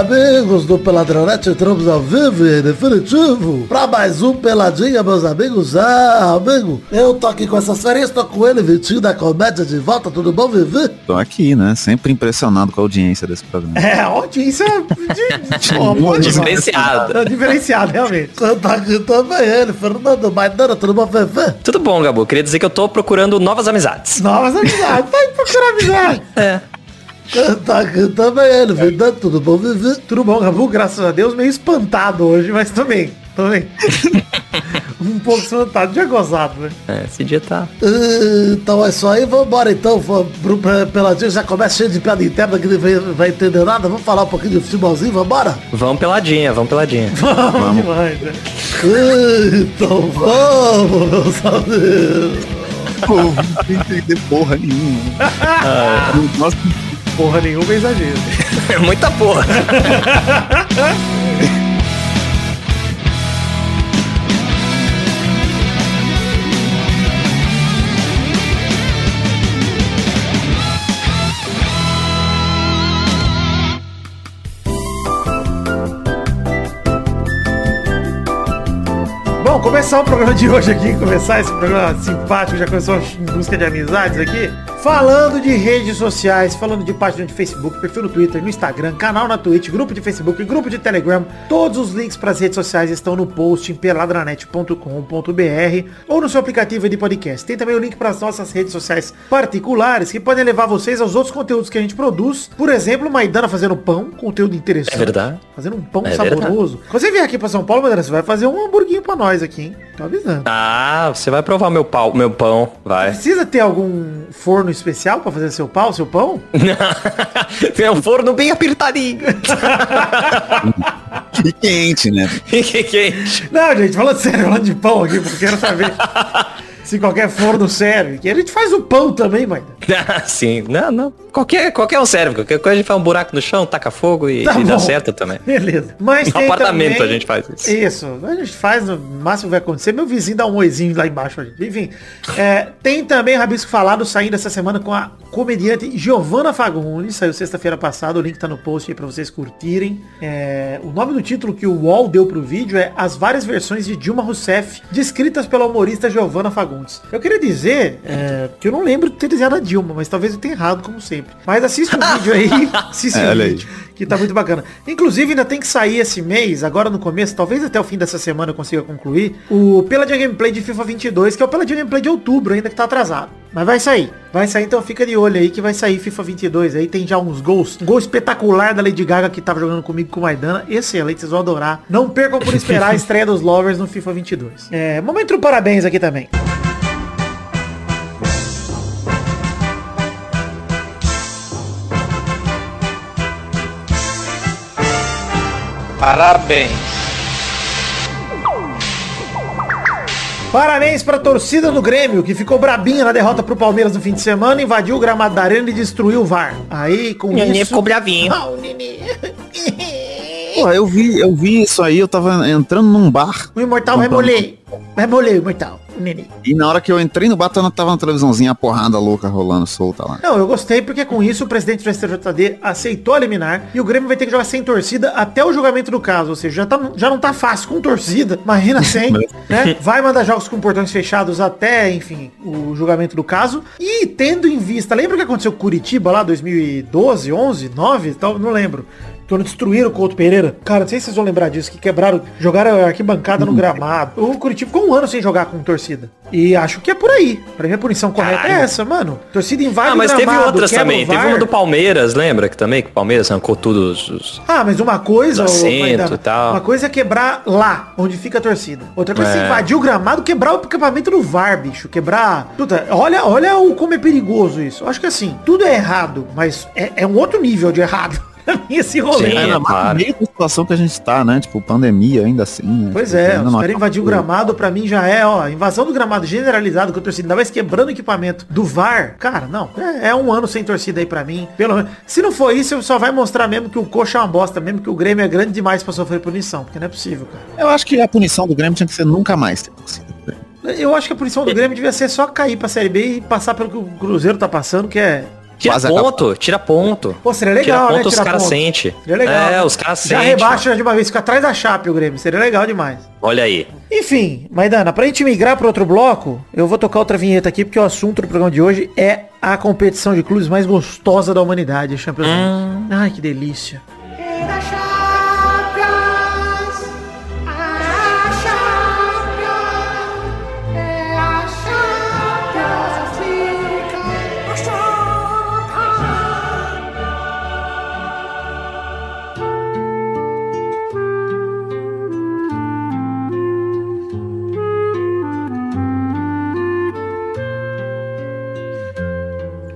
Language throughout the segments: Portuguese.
amigos do Peladronete, entramos ao vivo e definitivo pra mais um Peladinha, meus amigos. Ah, amigo, eu tô aqui com essas férias, tô com ele, Vitinho da Comédia de volta, tudo bom, Vivi? Tô aqui, né? Sempre impressionado com a audiência desse programa. É, a audiência de, de, diferenciada. É diferenciada, realmente. Tá aqui também ele, Fernando Maidana, tudo bom, Vivi? Tudo bom, Gabu. Queria dizer que eu tô procurando novas amizades. Novas amizades. Tá aí procurando amizade. É. Tá aqui também ele, Vidani, tudo bom, Vivi? Tudo bom, Gabu? Graças a Deus, meio espantado hoje, mas também. Também. um pouco espantado, já gozado, né? É, esse dia tá. Ah, Então é isso aí, vambora então, vamos Peladinho, já começa cheio de piada interna que ninguém vai, vai entender nada, vamos falar um pouquinho de futebolzinho, vambora? Vamos peladinha, vamos peladinha. Vamos demais, né? Ah, Então vamos, meus amigos. Pô, não entender porra nenhuma. Nossa, Porra nenhuma é exagero. É muita porra. Bom, começar o programa de hoje aqui, começar esse programa simpático, já começou em busca de amizades aqui. Falando de redes sociais, falando de página de Facebook, perfil no Twitter, no Instagram, canal na Twitch, grupo de Facebook, grupo de Telegram. Todos os links para as redes sociais estão no post em peladranet.com.br ou no seu aplicativo de podcast. Tem também o link para as nossas redes sociais particulares que podem levar vocês aos outros conteúdos que a gente produz. Por exemplo, Maidana fazendo pão, conteúdo interessante. É verdade. Fazendo um pão É saboroso. Quando você vier aqui para São Paulo, Maidana, você vai fazer um hamburguinho para nós aqui, hein? Tô avisando. Ah, você vai provar meu pau, meu pão, vai. Precisa ter algum forno especial pra fazer seu pau, seu pão? Tem um forno bem apertadinho. e quente, né? que quente. Não, gente, falando sério, falando de pão aqui, porque eu quero saber se qualquer forno serve. Que a gente faz o pão também, mãe. Ah, Sim, não, não. Qualquer, qualquer um serve. Qualquer coisa a gente faz um buraco no chão, taca fogo e, Tá e dá certo também. Beleza. Mas No apartamento também- a gente faz isso. Isso. A gente faz, o máximo que vai acontecer. Meu vizinho dá um oizinho lá embaixo. gente. Enfim. é, tem também Rabisco Falado saindo essa semana com a comediante Giovanna Fagundes. Saiu sexta-feira passada. O link tá no post aí pra vocês curtirem. É, o nome do título que o UOL deu pro vídeo é As várias versões de Dilma Rousseff descritas pela humorista Giovanna Fagundes. Eu queria dizer é, que eu não lembro de ter desenhado a Dilma, mas talvez eu tenha errado, como sempre. Mas assiste o vídeo aí. Assiste É, o olha aí. vídeo que tá muito bacana. Inclusive, ainda tem que sair esse mês, agora no começo, talvez até o fim dessa semana eu consiga concluir, o Peladinha Gameplay de FIFA 22, que é o Peladinha Gameplay de outubro, ainda que tá atrasado. Mas vai sair. Vai sair, então fica de olho aí que vai sair FIFA 22. Aí tem já uns gols. Um gol espetacular da Lady Gaga que tava jogando comigo com o Maidana. Excelente, vocês vão adorar. Não percam por esperar a estreia dos Lovers no FIFA 22. É, momento parabéns aqui também. Parabéns. Parabéns pra torcida do Grêmio, que ficou brabinha na derrota pro Palmeiras no fim de semana, invadiu o gramado da arena e destruiu o VAR. Aí, com Nenê isso... ficou bravinho. Ah, o Nenê. Pô, eu vi, eu vi isso aí, eu tava entrando num bar. O Imortal vai Comprando. o Imortal, Nenê. E na hora que eu entrei no tava tava na televisãozinha a porrada louca rolando solta lá. Não, eu gostei porque com isso o presidente do STJD aceitou a liminar e o Grêmio vai ter que jogar sem torcida até o julgamento do caso. Ou seja, já, tá, já não tá fácil com torcida, imagina sem, né? Vai mandar jogos com portões fechados até, enfim, o julgamento do caso. E tendo em vista, lembra o que aconteceu com Curitiba lá, 2012, 11, 9, tal, não lembro. Quando destruíram o Couto Pereira. Cara, não sei se vocês vão lembrar disso, que quebraram, jogaram a arquibancada no gramado. O Curitiba ficou um ano sem jogar com torcida. E acho que é por aí. Pra mim a punição correta é Caralho. essa, mano. Torcida invade Ah, mas o teve gramado, outras também. o Teve uma do Palmeiras, lembra? Que também que o Palmeiras arrancou tudo os- os... Ah, mas uma coisa, Os Maidana, e tal. uma coisa é quebrar lá, onde fica a torcida. Outra coisa é, É. invadir o gramado, quebrar o acampamento do VAR, bicho. Quebrar. Puta, olha, olha o, como é perigoso isso. Eu acho que assim, tudo é errado, mas é, é um outro nível de errado. Pra mim, esse rolê. Sim. Ainda mais claro. no meio da situação que a gente tá, né? Tipo, pandemia ainda assim, né? Pois Tipo, é, os não caras invadir o gramado pra mim já é, ó, invasão do gramado generalizado com a torcida, ainda mais quebrando o equipamento do VAR. Cara, não, é, é um ano sem torcida aí pra mim. Pelo menos, se não for isso, só vai mostrar mesmo que o coxa é uma bosta, mesmo que o Grêmio é grande demais pra sofrer punição, porque não é possível, cara. Eu acho que a punição do Grêmio tinha que ser nunca mais ter torcida. Eu acho que a punição do Grêmio devia ser só cair pra Série B e passar pelo que o Cruzeiro tá passando, que é Tira Quase ponto, tira ponto. Pô, seria tira legal, ponto, né? os Tirar caras sentem. Seria legal. É, né? os caras Já sentem. rebaixa de uma vez, fica atrás da Chape o Grêmio. Seria legal demais. Olha aí. Enfim, Maidana, pra gente migrar para outro bloco, eu vou tocar outra vinheta aqui, porque o assunto do programa de hoje é a competição de clubes mais gostosa da humanidade, a Champions League. Ai, que delícia.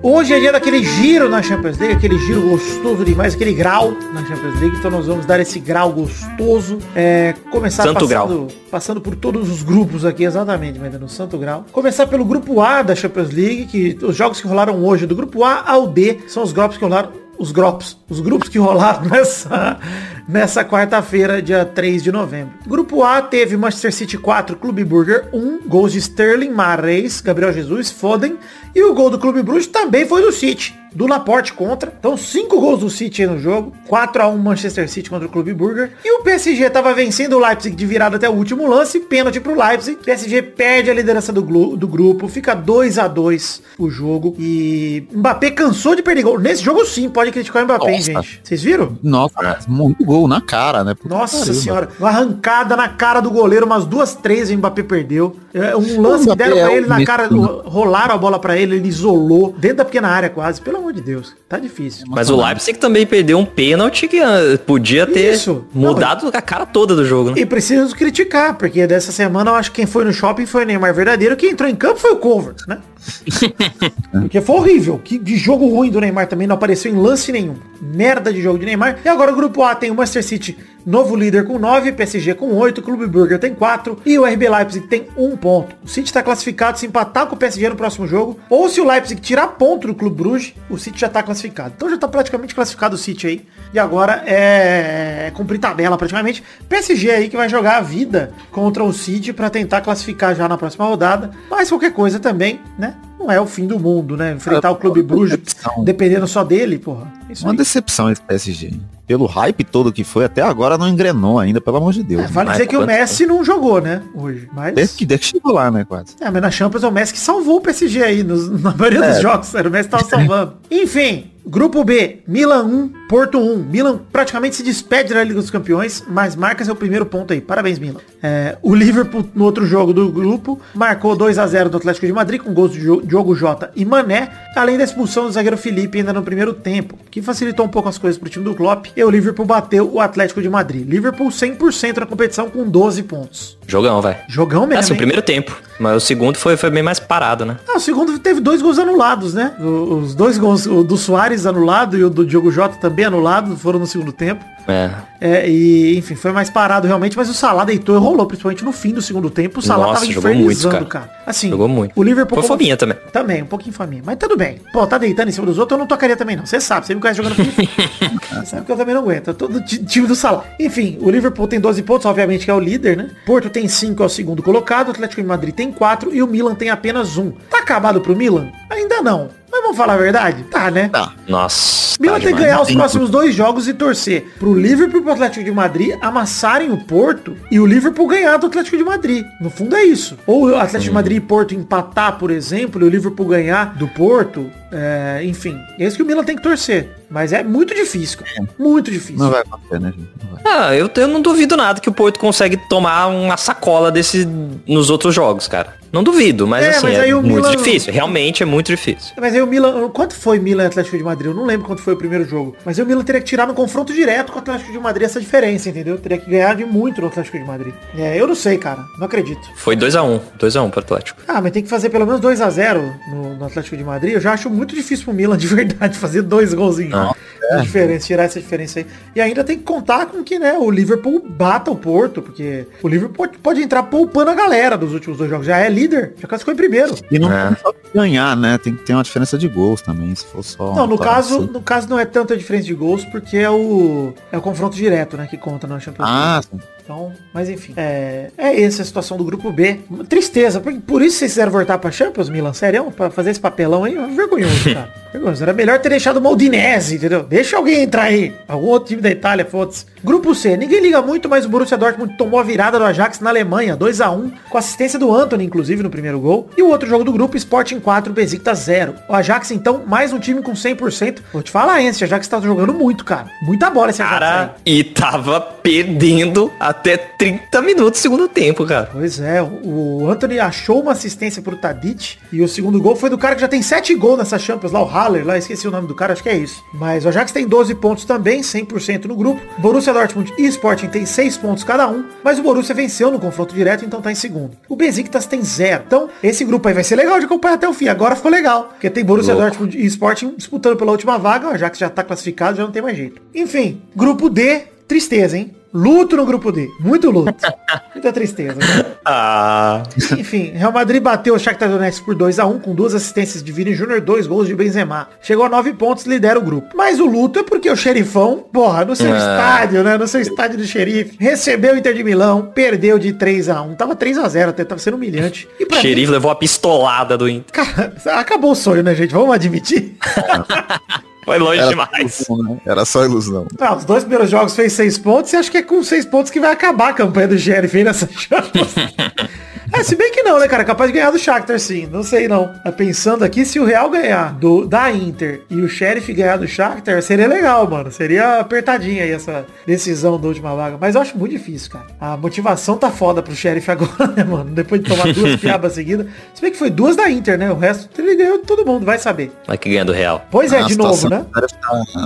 Hoje é dia daquele giro na Champions League, aquele giro gostoso demais, aquele grau na Champions League. Então nós vamos dar esse grau gostoso. É, começar Santo passando, passando por todos os grupos aqui, exatamente, mas no Santo Grau. Começar pelo grupo A da Champions League, que os jogos que rolaram hoje, do grupo A ao D, são os grupos que rolaram. Os grupos, os grupos que rolaram nessa, nessa quarta-feira, dia 3 de novembro. Grupo A teve Manchester City 4, Clube Burger 1, gols de Sterling, Mares, Gabriel Jesus, Foden. E o gol do Clube Bruges também foi do City, do Laporte contra. Então, cinco gols do City aí no jogo. 4 a 1 Manchester City contra o Clube Burger. E o PSG tava vencendo o Leipzig de virada até o último lance. Pênalti pro Leipzig. PSG perde a liderança do, do grupo. Fica 2 a 2 o jogo. E Mbappé cansou de perder gol. Nesse jogo sim, pode criticar o Mbappé, hein, Nossa. gente. Vocês viram? Nossa, muito gol na cara, né? Puta Nossa pariu, senhora, uma arrancada na cara do goleiro, umas duas, três o Mbappé perdeu. É, Um lance que deram pra é ele um na cara, rolaram a bola pra ele, ele isolou, dentro da pequena área quase. Pelo amor de Deus, tá difícil. Mas o Leipzig também perdeu um pênalti que ah, podia ter Isso. mudado a cara toda do jogo, né? E preciso criticar, porque dessa semana eu acho que quem foi no shopping foi o Neymar verdadeiro, quem entrou em campo foi o Cover, né? porque foi horrível. Que de jogo ruim do Neymar também não apareceu em lance nenhum. Merda de jogo de Neymar. E agora o grupo A tem o Manchester City, novo líder com 9, PSG com 8, Clube Burger tem 4 e o RB Leipzig tem 1 ponto. O City tá classificado se empatar com o PSG no próximo jogo, ou se o Leipzig tirar ponto do Clube Bruges, o City já tá classificado. Então já tá praticamente classificado o City aí. E agora é, é cumprir tabela praticamente. PSG aí que vai jogar a vida contra o City pra tentar classificar já na próxima rodada. Mas qualquer coisa também, né? Não é o fim do mundo, né? Enfrentar o Clube Bruges decepção. dependendo só dele, porra. Isso Uma aí. decepção esse PSG. Pelo hype todo que foi, até agora não engrenou ainda, pelo amor de Deus. É, vale dizer que o Messi não jogou, né? Hoje. Mas. Desde que, desde que chegou lá, né, quase. É, mas na Champions é o Messi que salvou o PSG aí, nos- na maioria dos jogos. Era o Messi que tava salvando. Enfim, grupo B, Milan 1, Porto 1. Milan praticamente se despede da Liga dos Campeões, mas marca seu primeiro ponto aí. Parabéns, Milan. É, o Liverpool, no outro jogo do grupo, marcou 2 a 0 do Atlético de Madrid, com gols de Diogo Jota e Mané, além da expulsão do zagueiro Felipe ainda no primeiro tempo, que facilitou um pouco as coisas pro time do Klopp. E o Liverpool bateu o Atlético de Madrid. Liverpool 100% na competição com 12 pontos. Jogão, vai. Jogão mesmo, Assim, o primeiro tempo. Mas o segundo foi, foi bem mais parado, né? Ah, o segundo teve dois gols anulados, né? Os dois gols, do Soares anulado e o do Diogo Jota também anulado, foram no segundo tempo. É. É, e, enfim, foi mais parado realmente, mas o Salah deitou e rolou, principalmente no fim do segundo tempo. O Salah Nossa, tava infernizando, muito, cara. cara. Assim, Jogou muito. o Liverpool... Foi fominha também. Também, um pouquinho faminha. Mas tudo bem. Pô, tá deitando em cima dos outros, eu não tocaria também não. Você sabe, você me conhece jogando FIFA. Sabe que eu também não aguento. Eu tô do ti- time do Salah. Enfim, o Liverpool tem 12 pontos, obviamente que é o líder, né? Porto tem 5, é o segundo colocado. O Atlético de Madrid tem 4 e o Milan tem apenas 1. Tá acabado pro Milan? Ainda não. Mas vamos falar a verdade? Tá, né? Tá. Nossa. Milan tá tem que ganhar os próximos dois jogos e torcer pro Liverpool e pro Atlético de Madrid amassarem o Porto e o Liverpool ganhar do Atlético de Madrid. No fundo é isso. Ou o Atlético de Madrid e Porto empatar, por exemplo, e o Liverpool ganhar do Porto. é, enfim, é isso que o Milan tem que torcer. Mas é muito difícil, cara. Muito difícil. Não vai acontecer, né, gente? Não vai. Ah, eu, eu não duvido nada que o Porto consegue tomar uma sacola desse nos outros jogos, cara. Não duvido, mas É, assim, mas é muito Milan- difícil. Realmente é muito difícil. Mas aí o Milan, quanto foi Milan e Atlético de Madrid? Eu não lembro quanto foi o primeiro jogo. Mas aí o Milan teria que tirar no confronto direto com o Atlético de Madrid essa diferença, entendeu? Teria que ganhar de muito no Atlético de Madrid. É, eu não sei, cara. Não acredito. Foi 2x1. 2x1 pro Atlético. Ah, mas tem que fazer pelo menos 2 a 0 no, no Atlético de Madrid. Eu já acho muito difícil pro Milan, de verdade, fazer dois golzinhos. Ah, de diferença, tirar essa diferença aí. E ainda tem que contar com que, né, o Liverpool bata o Porto, porque o Liverpool pode, pode entrar poupando a galera dos últimos dois jogos. Já é líder, já classificou em primeiro. E não É. tem só ganhar, né? Tem que ter uma diferença de gols também, se for só. Não, no uma caso, assim. no caso não é tanta diferença de gols, porque é o, é o confronto direto, né, que conta na Champions League. Ah, sim. Então, mas enfim. É, é essa a situação do grupo B. Tristeza. Por, por isso vocês quiseram voltar pra Champions, Milan? Sério? Pra fazer esse papelão aí? Vergonhoso, cara. Vergonhoso. Era melhor ter deixado o Moldinese, entendeu? Deixa alguém entrar aí. Algum outro time da Itália, foda-se. Grupo C. Ninguém liga muito, mas o Borussia Dortmund tomou a virada do Ajax na Alemanha. 2 a 1 com assistência do Anthony, inclusive, no primeiro gol. E o outro jogo do grupo, Sporting 4, Besiktas 0. O Ajax, então, mais um time com 100%. Vou te falar, hein? Esse Ajax tá jogando muito, cara. Muita bola esse Ajax aí. Cara, e tava perdendo até 30 minutos do segundo tempo, cara. Pois é, o Anthony achou uma assistência pro Tadic e o segundo gol foi do cara que já tem 7 gols nessa Champions, lá o Haller, lá esqueci o nome do cara, acho que é isso. Mas o Ajax tem 12 pontos também, 100% no grupo. Borussia Dortmund e Sporting tem 6 pontos cada um, mas o Borussia venceu no confronto direto, então tá em segundo. O Besiktas tem 0. Então, esse grupo aí vai ser legal de acompanhar até o fim. Agora ficou legal, porque tem Borussia Louco. Dortmund e Sporting disputando pela última vaga, o Ajax já tá classificado, já não tem mais jeito. Enfim, grupo D, tristeza, hein? Luto no grupo D. Muito luto. Muita tristeza. né? Ah. Enfim, Real Madrid bateu o Shakhtar Donetsk por 2 a 1 com duas assistências de Vini Júnior, dois gols de Benzema. Chegou a 9 pontos, lidera o grupo. Mas o luto é porque o xerifão, porra, no seu Ah. estádio, né, no seu estádio do xerife, recebeu o Inter de Milão, perdeu de 3 a 1 Tava 3 a 0 até, tava sendo humilhante. E pra Xerife levou a pistolada do Inter. mim, cara, acabou o sonho, né, gente? Vamos admitir. Foi longe Era, demais. ilusão, né? Era só ilusão. Ah, os dois primeiros jogos fez 6 pontos e acho que é com 6 pontos que vai acabar a campanha do aí nessa. É, se bem que não, né, cara? Capaz de ganhar do Shakhtar, sim. Não sei, não. Tá Pensando aqui, se o Real ganhar do, da Inter e o Sheriff ganhar do Shakhtar, seria legal, mano. Seria apertadinha aí essa decisão da última vaga. Mas eu acho muito difícil, cara. A motivação tá foda pro Sheriff agora, né, mano? Depois de tomar duas piabas seguidas. Se bem que foi duas da Inter, né? O resto ele ganhou de todo mundo, vai saber. Mas que ganha do Real. Pois é, A de novo, né? tá-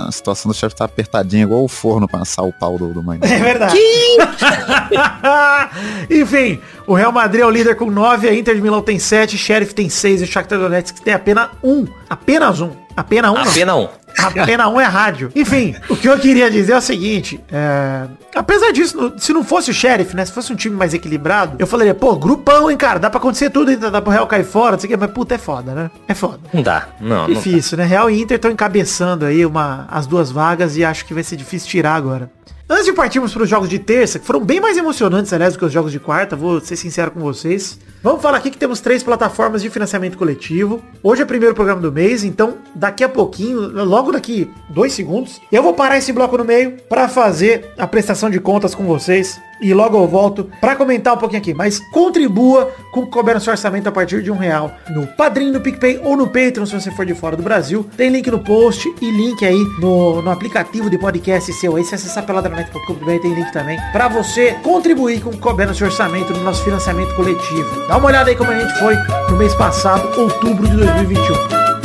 a situação do chefe tá apertadinha, igual o forno pra assar o pau do, do mãe. É verdade. Enfim, o Real Madrid é o líder com 9, a Inter de Milão tem 7, Sheriff tem 6 e o Shakhtar Donetsk tem apenas um. Apenas um. Apenas um. não. Apenas um. Apenas um é rádio. Enfim, o que eu queria dizer é o seguinte. é, Apesar disso, se não fosse o Sheriff, né? Se fosse um time mais equilibrado, eu falaria, pô, grupão, hein, cara. Dá pra acontecer tudo, ainda dá pro Real cair fora, não sei o quê. Mas puta, é foda, né? É foda. Não dá. Não, não dá. Difícil, né? Real e Inter estão encabeçando aí uma, as duas vagas e acho que vai ser difícil tirar agora. Antes de partirmos para os jogos de terça, que foram bem mais emocionantes, aliás, do que os jogos de quarta, vou ser sincero com vocês. Vamos falar aqui que temos três plataformas de financiamento coletivo. Hoje é o primeiro programa do mês, então daqui a pouquinho, logo daqui dois segundos, eu vou parar esse bloco no meio para fazer a prestação de contas com vocês. E logo eu volto para comentar um pouquinho aqui. Mas contribua com o que no seu orçamento a partir de um real. No Padrinho, no PicPay ou no Patreon, se você for de fora do Brasil. Tem link no post e link aí no, no aplicativo de podcast seu. Aí se acessar peladranet.com.br tem link também. para você contribuir com o que no seu orçamento no nosso financiamento coletivo. Dá uma olhada aí como a gente foi no mês passado, outubro de 2021.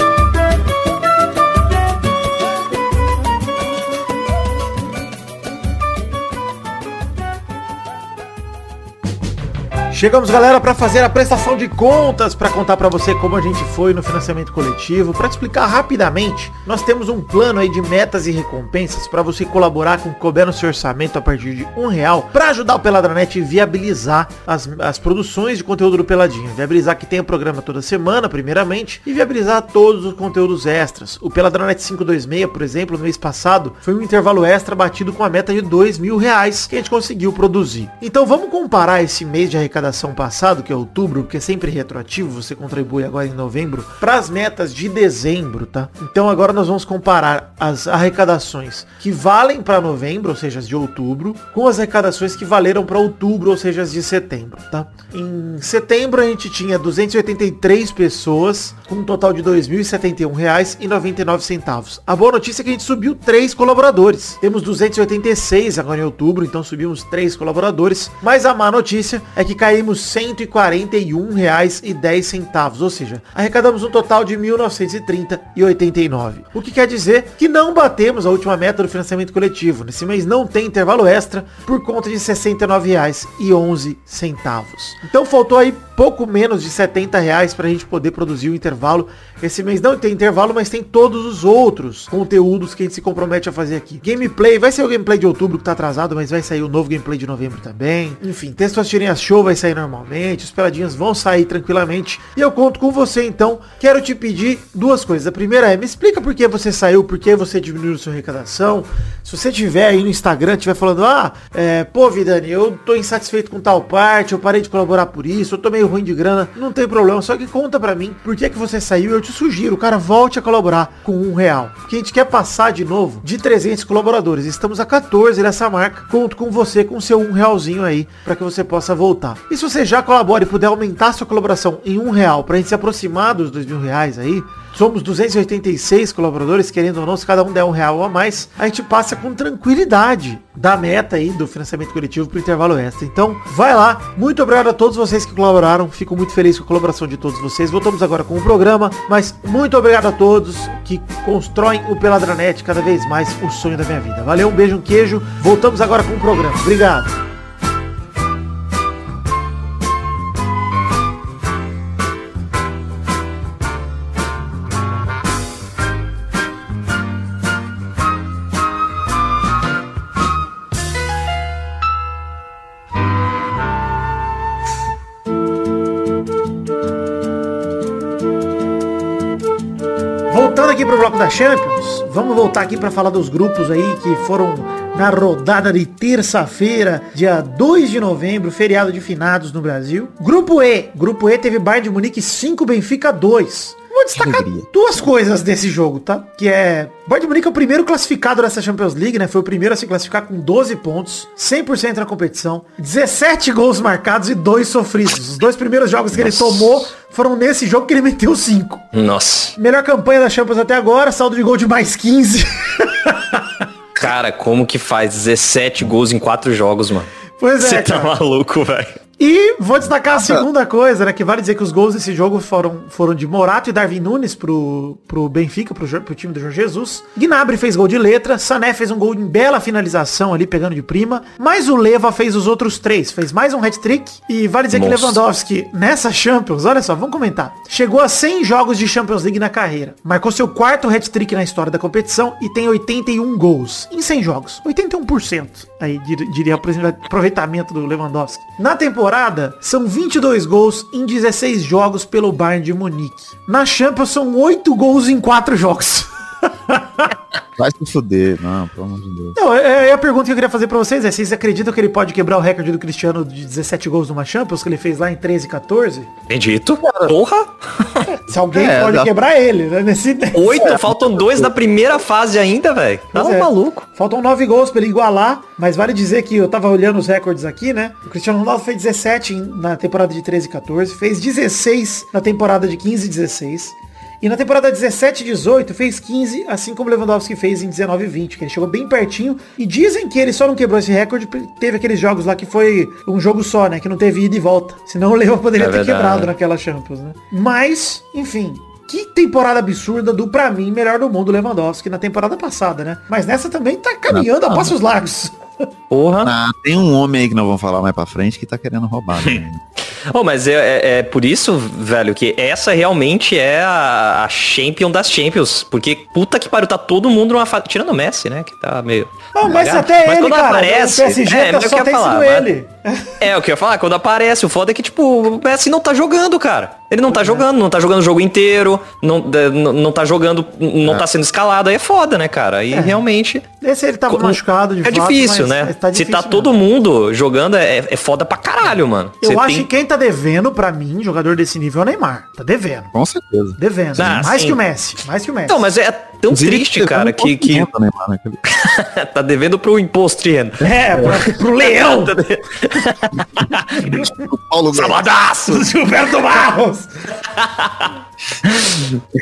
Chegamos, galera, para fazer a prestação de contas, para contar para você como a gente foi no financiamento coletivo, para explicar rapidamente. Nós temos um plano aí de metas e recompensas para você colaborar com o couber no seu orçamento a partir de um real, para ajudar o Peladranet a viabilizar as, as produções de conteúdo do Peladinho, viabilizar que tenha programa toda semana, primeiramente, e viabilizar todos os conteúdos extras. O Peladranet 526, por exemplo, no mês passado, foi um intervalo extra batido com a meta de dois mil reais que a gente conseguiu produzir. Então vamos comparar esse mês de arrecadação passado, que é outubro, que é sempre retroativo, você contribui agora em novembro, para as metas de dezembro, tá? Então agora nós vamos comparar as arrecadações que valem para novembro, ou seja, as de outubro, com as arrecadações que valeram para outubro, ou seja, as de setembro, tá? Em setembro a gente tinha 283 pessoas, com um total de R$ 2.071,99. A boa notícia é que a gente subiu três colaboradores. Temos 286 agora em outubro, então subimos três colaboradores. Mas a má notícia é que caímos R$ 141,10, ou seja, arrecadamos um total de R$ 1.930,89. O que quer dizer que não batemos a última meta do financiamento coletivo. Nesse mês não tem intervalo extra por conta de R$ 69,11. Então faltou aí pouco menos de 70 reais pra gente poder produzir o intervalo. Esse mês não tem intervalo, mas tem todos os outros conteúdos que a gente se compromete a fazer aqui. Gameplay, vai ser o gameplay de outubro que tá atrasado, mas vai sair o novo gameplay de novembro também. Enfim, texto tirinhas show vai sair normalmente, os peladinhas vão sair tranquilamente. E eu conto com você, então. Quero te pedir duas coisas. A primeira é, me explica por que você saiu, por que você diminuiu sua arrecadação. Se você tiver aí no Instagram, tiver falando, ah, é, pô, Vidani, eu tô insatisfeito com tal parte, eu parei de colaborar por isso, eu tô meio ruim de grana, não tem problema, só que conta pra mim por que, que você saiu eu te sugiro, cara, volte a colaborar com um real. Que a gente quer passar de novo de 300 colaboradores. Estamos a 14 nessa marca. Conto com você com seu um realzinho aí para que você possa voltar. E se você já colabora e puder aumentar sua colaboração em um real pra gente se aproximar dos dois mil reais aí, Somos 286 colaboradores, querendo ou não, se cada um der um real a mais, a gente passa com tranquilidade da meta aí do financiamento coletivo pro intervalo extra. Então, vai lá. Muito obrigado a todos vocês que colaboraram. Fico muito feliz com a colaboração de todos vocês. Voltamos agora com o programa, mas muito obrigado a todos que constroem o Peladranet cada vez mais o sonho da minha vida. Valeu, um beijo, um queijo. Voltamos agora com o programa. Obrigado. Da Champions, vamos voltar aqui para falar dos grupos aí que foram na rodada de terça-feira, dia 2 de novembro, feriado de finados no Brasil. Grupo E, grupo E teve Bayern de Munique 5, Benfica 2. Vou destacar duas coisas desse jogo, tá? Que é, Bayern de Munique é o primeiro classificado dessa Champions League, né? Foi o primeiro a se classificar com 12 pontos, 100% na competição, 17 gols marcados e 2 sofridos. Os dois primeiros jogos que ele tomou foram nesse jogo que ele meteu 5. Nossa. Melhor campanha da Champions até agora, saldo de gol de mais 15. Cara, como que faz 17 gols em 4 jogos, mano? Pois é, Você tá cara. maluco, velho. E vou destacar a segunda coisa, né? Que vale dizer que os gols desse jogo foram, foram de Morato e Darwin Nunes pro, pro Benfica, pro, pro time do Jorge Jesus. Gnabry fez gol de letra, Sané fez um gol em bela finalização ali, pegando de prima. Mas o Leva fez os outros três, fez mais um hat-trick. E vale dizer que Nossa. Lewandowski, nessa Champions, olha só, vamos comentar. Chegou a 100 jogos de Champions League na carreira. Marcou seu quarto hat-trick na história da competição e tem 81 gols em 100 jogos. 81% aí, dir- diria o aproveitamento do Lewandowski. Na temporada, são 22 gols em 16 jogos pelo Bayern de Munique. Na Champions, são 8 gols em 4 jogos. Vai se fuder. Não, pelo amor de Deus. Não, é, é a pergunta que eu queria fazer pra vocês é, vocês acreditam que ele pode quebrar o recorde do Cristiano de 17 gols numa Champions, que ele fez lá em 13 e 14? Acredito. Porra. Se alguém É, pode dá- quebrar ele, né? Nesse... Oito, faltam dois da primeira fase ainda, velho. Tá Pois é. maluco. Faltam 9 gols pra ele igualar, mas vale dizer que eu tava olhando os recordes aqui, né? O Cristiano Ronaldo fez 17 em- na temporada de 13 e 14, fez 16 na temporada de 15 e 16. E na temporada 17 e 18 fez 15, assim como Lewandowski fez em 19 e 20, que ele chegou bem pertinho. E dizem que ele só não quebrou esse recorde porque teve aqueles jogos lá que foi um jogo só, né? Que não teve ida e volta. Senão o Leva poderia É ter verdade. quebrado naquela Champions, né? Mas, enfim, que temporada absurda do, pra mim, melhor do mundo Lewandowski na temporada passada, né? Mas nessa também tá caminhando a passos largos. Porra. Ah, tem um homem aí que não vamos falar mais pra frente que tá querendo roubar. Né? Oh, mas é, é- é por isso, velho, que essa realmente é a, a champion das champions. Porque puta que pariu, tá todo mundo numa fase. Tirando o Messi, né? Que tá meio. Não, mas Largado. até ele, quando cara. aparece. o PSG é, tá mas eu só tem falar, sido mas- ele. É, o que eu ia falar, quando aparece, o foda é que, tipo, o Messi não tá jogando, cara. Ele não tá jogando, não tá jogando o jogo inteiro, não, não, não tá jogando, não tá sendo escalado, aí é foda, né, cara? Aí realmente. Esse ele tava machucado de é fato, difícil, mas né? mas tá Se difícil tá todo mesmo. mundo jogando, é, é foda pra caralho, mano. Eu Você acho tem- que quem tá devendo, pra mim, jogador desse nível é o Neymar. Tá devendo. Com certeza. Devendo. Ah, mais sim. que o Messi. Mais que o Messi. Então, mas é tão Inclusive, triste, cara, um que, que né, tá devendo pro imposto de renda. É, pra, pro Leão. O Paulo Sabadaço! Gilberto Barros.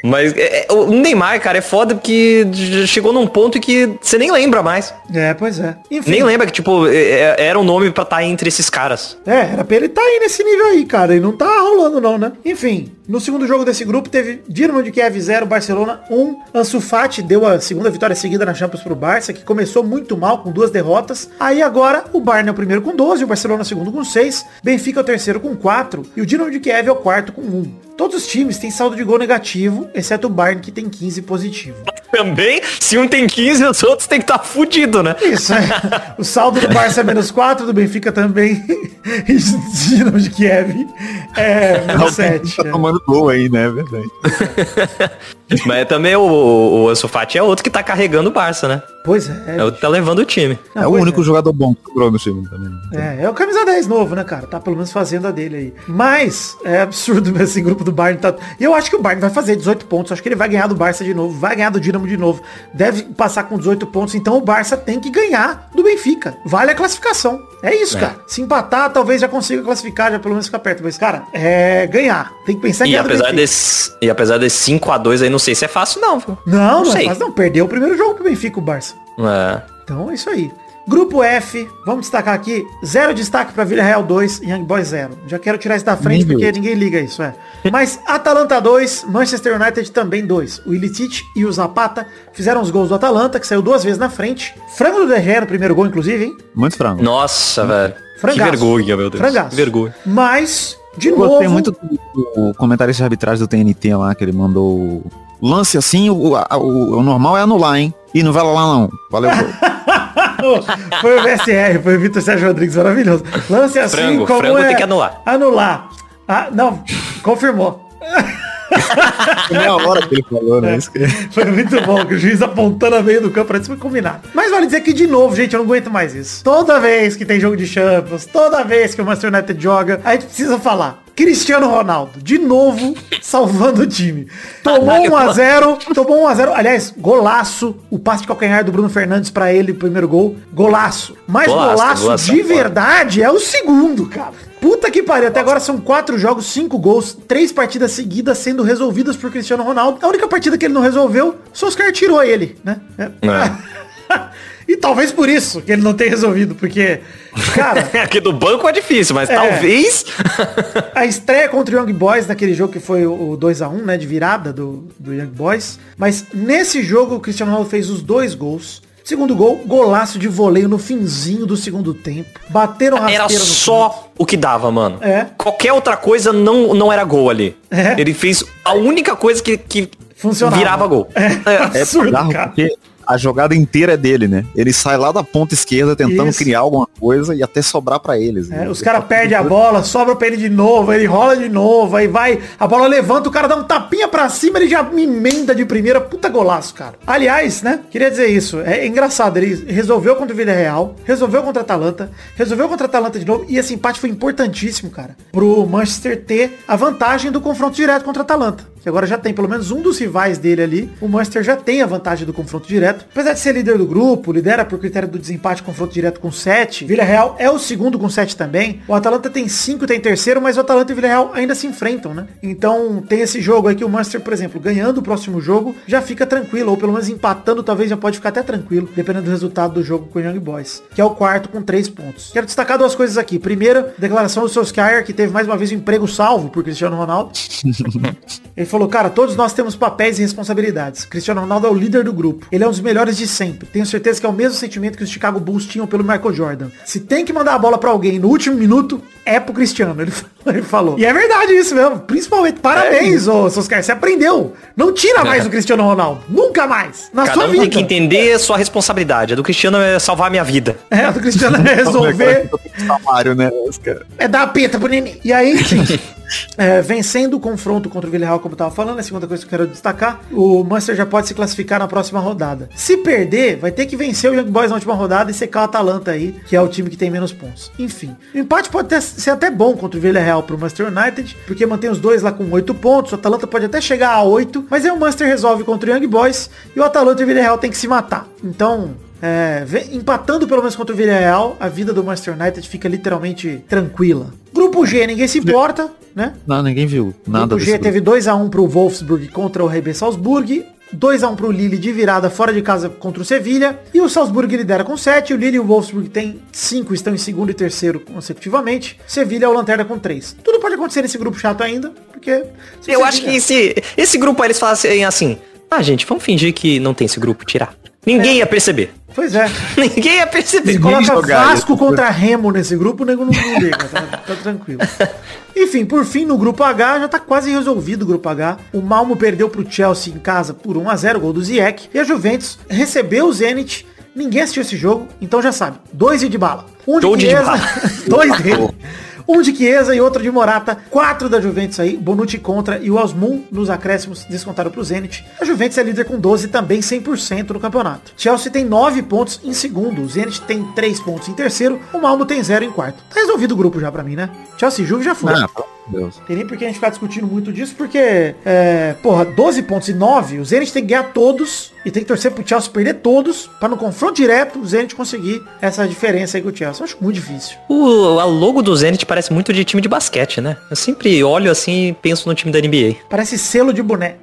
Mas é, é, o Neymar, cara, é foda porque chegou num ponto que você nem lembra mais. É, pois é. Enfim. Nem lembra que, tipo, é- é- era um nome pra estar entre esses caras. É, era pra ele tá aí nesse nível aí, cara. E não tá rolando não, né? Enfim, no segundo jogo desse grupo teve Dinamo de Kiev 0, Barcelona 1. Ansu Fati deu a segunda vitória seguida na Champions pro Barça, que começou muito mal com duas derrotas. Aí agora o Bayern é o primeiro com 12, o Barcelona é o segundo com 6, Benfica é o terceiro com 4 e o Dinamo de Kiev é o quarto com 1. Todos os times têm saldo de gol negativo, exceto o Bayern que tem 15 positivo. Também, se um tem 15, os outros tem que estar tá fudido, né? Isso, é. O saldo do Barça é menos 4, do Benfica também. E Dinamo de Kiev é menos 7. Tá tomando gol aí, né? É Verdade. Mas também o, o Ansu Fati é outro que tá carregando o Barça, né? Pois é. É outro que tá levando o time. Não, é o único jogador bom que sobrou no time também. É, é o camisa 10 novo, né, cara? Tá pelo menos fazendo a dele aí. Mas é absurdo esse grupo do Bayern tá. E eu acho que o Bayern vai fazer 18 pontos. Acho que ele vai ganhar do Barça de novo, vai ganhar do Dinamo de novo. Deve passar com 18 pontos. Então o Barça tem que ganhar do Benfica. Vale a classificação. É isso, cara. Se empatar, talvez já consiga classificar, já pelo menos ficar perto. Mas, cara, é ganhar. Tem que pensar em E apesar, desse, e apesar desse 5x2 aí, não sei se é fácil não, viu? Não, não, sei. é fácil, não. Perdeu o primeiro jogo pro Benfica, o Barça. É. Então é isso aí. Grupo F, vamos destacar aqui, zero destaque para Vila Real 2 e Young Boys 0. Já quero tirar isso da frente Nível. porque ninguém liga isso, é. Mas Atalanta 2, Manchester United também 2. O Ilicic e o Zapata fizeram os gols do Atalanta, que saiu duas vezes na frente. Frango do Gea no primeiro gol, inclusive, hein? Muito frango. Nossa, velho. Que Frangaço. vergonha, meu Deus. Frangaço. Que vergonha. Mas, de Eu novo... gostei muito do, do comentarista de arbitragem do TNT lá, que ele mandou lance assim, o, o, o normal é anular, hein? E não vai lá não. Valeu. foi o VSR, foi o Vitor Sérgio Rodrigues, maravilhoso. Lance assim Frango, como frango é... tem que anular. Anular. Ah, não, confirmou. Meia hora que ele falou, né? Isso que- Foi muito bom, que o juiz apontando a meio do campo, parece que foi combinado. Mas vale dizer que, de novo, gente, eu não aguento mais isso. Toda vez que tem jogo de Champions, toda vez que o Manchester United joga, a gente precisa falar. Cristiano Ronaldo, de novo, salvando o time. Tomou 1x0, tomou 1x0. Aliás, golaço. O passe de calcanhar do Bruno Fernandes pra ele, primeiro gol. Golaço. Mas Golaço, golaço, golaço, de foda. verdade é o segundo, cara. Puta que pariu. Até agora são quatro jogos, cinco gols, três partidas seguidas sendo resolvidas por Cristiano Ronaldo. A única partida que ele não resolveu, Solskjaer tirou ele, né? e talvez por isso que ele não tenha resolvido, porque, cara, Aqui do banco é difícil, mas É. talvez... a estreia contra o Young Boys naquele jogo que foi o 2x1, né, de virada do, do Young Boys. Mas nesse jogo o Cristiano Ronaldo fez os dois gols. Segundo gol, golaço de voleio no finzinho do segundo tempo. Bateram Era rasteira no só o que dava, mano. É. Qualquer outra coisa não, não era gol ali. É. Ele fez a única coisa que, que Funcionava. virava gol. É, É absurdo, cara. porque a jogada inteira é dele, né? Ele sai lá da ponta esquerda tentando Isso. criar alguma coisa e até sobrar pra eles. É, né? os caras perdem a bola, sobra pra ele de novo, ele rola de novo, aí vai, a bola levanta, o cara dá um tapinha pra cima, ele já me emenda de primeira, puta golaço, cara. Aliás, né, queria dizer isso, é engraçado, ele resolveu contra o Villarreal, resolveu contra a Atalanta, resolveu contra a Atalanta de novo, e esse empate foi importantíssimo, cara, pro Manchester ter a vantagem do confronto direto contra a Atalanta. Que agora já tem pelo menos um dos rivais dele ali. O Manchester já tem a vantagem do confronto direto. Apesar de ser líder do grupo, lidera por critério do desempate confronto direto com 7. Villarreal é o segundo com 7 também. O Atalanta tem 5, tem terceiro, mas o Atalanta e o Villarreal ainda se enfrentam, né? Então tem esse jogo aí que o Manchester, por exemplo, ganhando o próximo jogo, já fica tranquilo. Ou pelo menos empatando, talvez já pode ficar até tranquilo, dependendo do resultado do jogo com o Young Boys. Que é o quarto com 3 pontos. Quero destacar duas coisas aqui. Primeira, declaração do Solskjaer, que teve mais uma vez um emprego salvo por Cristiano Ronaldo. Ele falou, cara, todos nós temos papéis e responsabilidades. Cristiano Ronaldo é o líder do grupo. Ele é um dos melhores de sempre. Tenho certeza que é o mesmo sentimento que os Chicago Bulls tinham pelo Michael Jordan. Se tem que mandar a bola pra alguém no último minuto, é pro Cristiano. Ele, ele falou. E é verdade isso mesmo. Principalmente, parabéns, ô Soscar. Você aprendeu. Não tira mais o Cristiano Ronaldo. Nunca mais. Na Cada sua um vida. tem que entender a sua responsabilidade. A do Cristiano é salvar a minha vida. É, o do Cristiano é resolver. Salário, né? É dar a peta pro neném. E aí, enfim, é, vencendo o confronto contra o Villarreal, como eu tava falando, a segunda coisa que eu quero destacar, o Manchester já pode se classificar na próxima rodada. Se perder, vai ter que vencer o Young Boys na última rodada e secar o Atalanta aí, que é o time que tem menos pontos. Enfim, o empate pode ter- ser até bom contra o Villarreal pro Manchester United, porque mantém os dois lá com 8 pontos, o Atalanta pode até chegar a 8, mas aí o Manchester resolve contra o Young Boys e o Atalanta e o Villarreal tem que se matar. Então, É, empatando pelo menos contra o Villarreal, a vida do Manchester United fica literalmente tranquila. Grupo G, ninguém se importa, né? Não, ninguém viu nada Grupo G teve 2x1 pro Wolfsburg contra o RB Salzburg. 2x1 pro Lille de virada fora de casa contra o Sevilha. E o Salzburg lidera com 7. O Lille e o Wolfsburg tem 5, estão em segundo e terceiro consecutivamente. Sevilha é o lanterna com 3. Tudo pode acontecer nesse grupo chato ainda, porque... Eu acho que esse, esse grupo aí eles fazem assim. Ah, gente, vamos fingir que não tem esse grupo, tirar. Ninguém ia perceber. Pois é. Ninguém ia perceber. Se coloca jogar Vasco isso. contra Remo nesse grupo, o nego não, liga, tá, tá tranquilo. Enfim, por fim, no grupo H, já tá quase resolvido o grupo H. O Malmo perdeu pro Chelsea em casa por 1x0, gol do Ziyech. E a Juventus recebeu o Zenit. Ninguém assistiu esse jogo, então já sabe. Dois de bala. Um de Show de bala. dois dele. Um de Chiesa e outro de Morata. Quatro da Juventus aí. Bonucci contra e o Osmun nos acréscimos descontaram pro Zenit. A Juventus é líder com 12 também 100% no campeonato. Chelsea tem 9 pontos em segundo. O Zenit tem 3 pontos em terceiro. O Malmo tem 0 em quarto. Tá resolvido o grupo já pra mim, né? Chelsea e Juve já foi. De Deus. Tem nem por que a gente ficar discutindo muito disso, porque, é, porra, 12 pontos e 9, o Zenit tem que ganhar todos e tem que torcer pro Chelsea perder todos, pra no confronto direto o Zenit conseguir essa diferença aí com o Chelsea. Eu acho muito difícil. O a logo do Zenit parece muito de time de basquete, né? Eu sempre olho assim e penso no time da NBA. Parece selo de boné,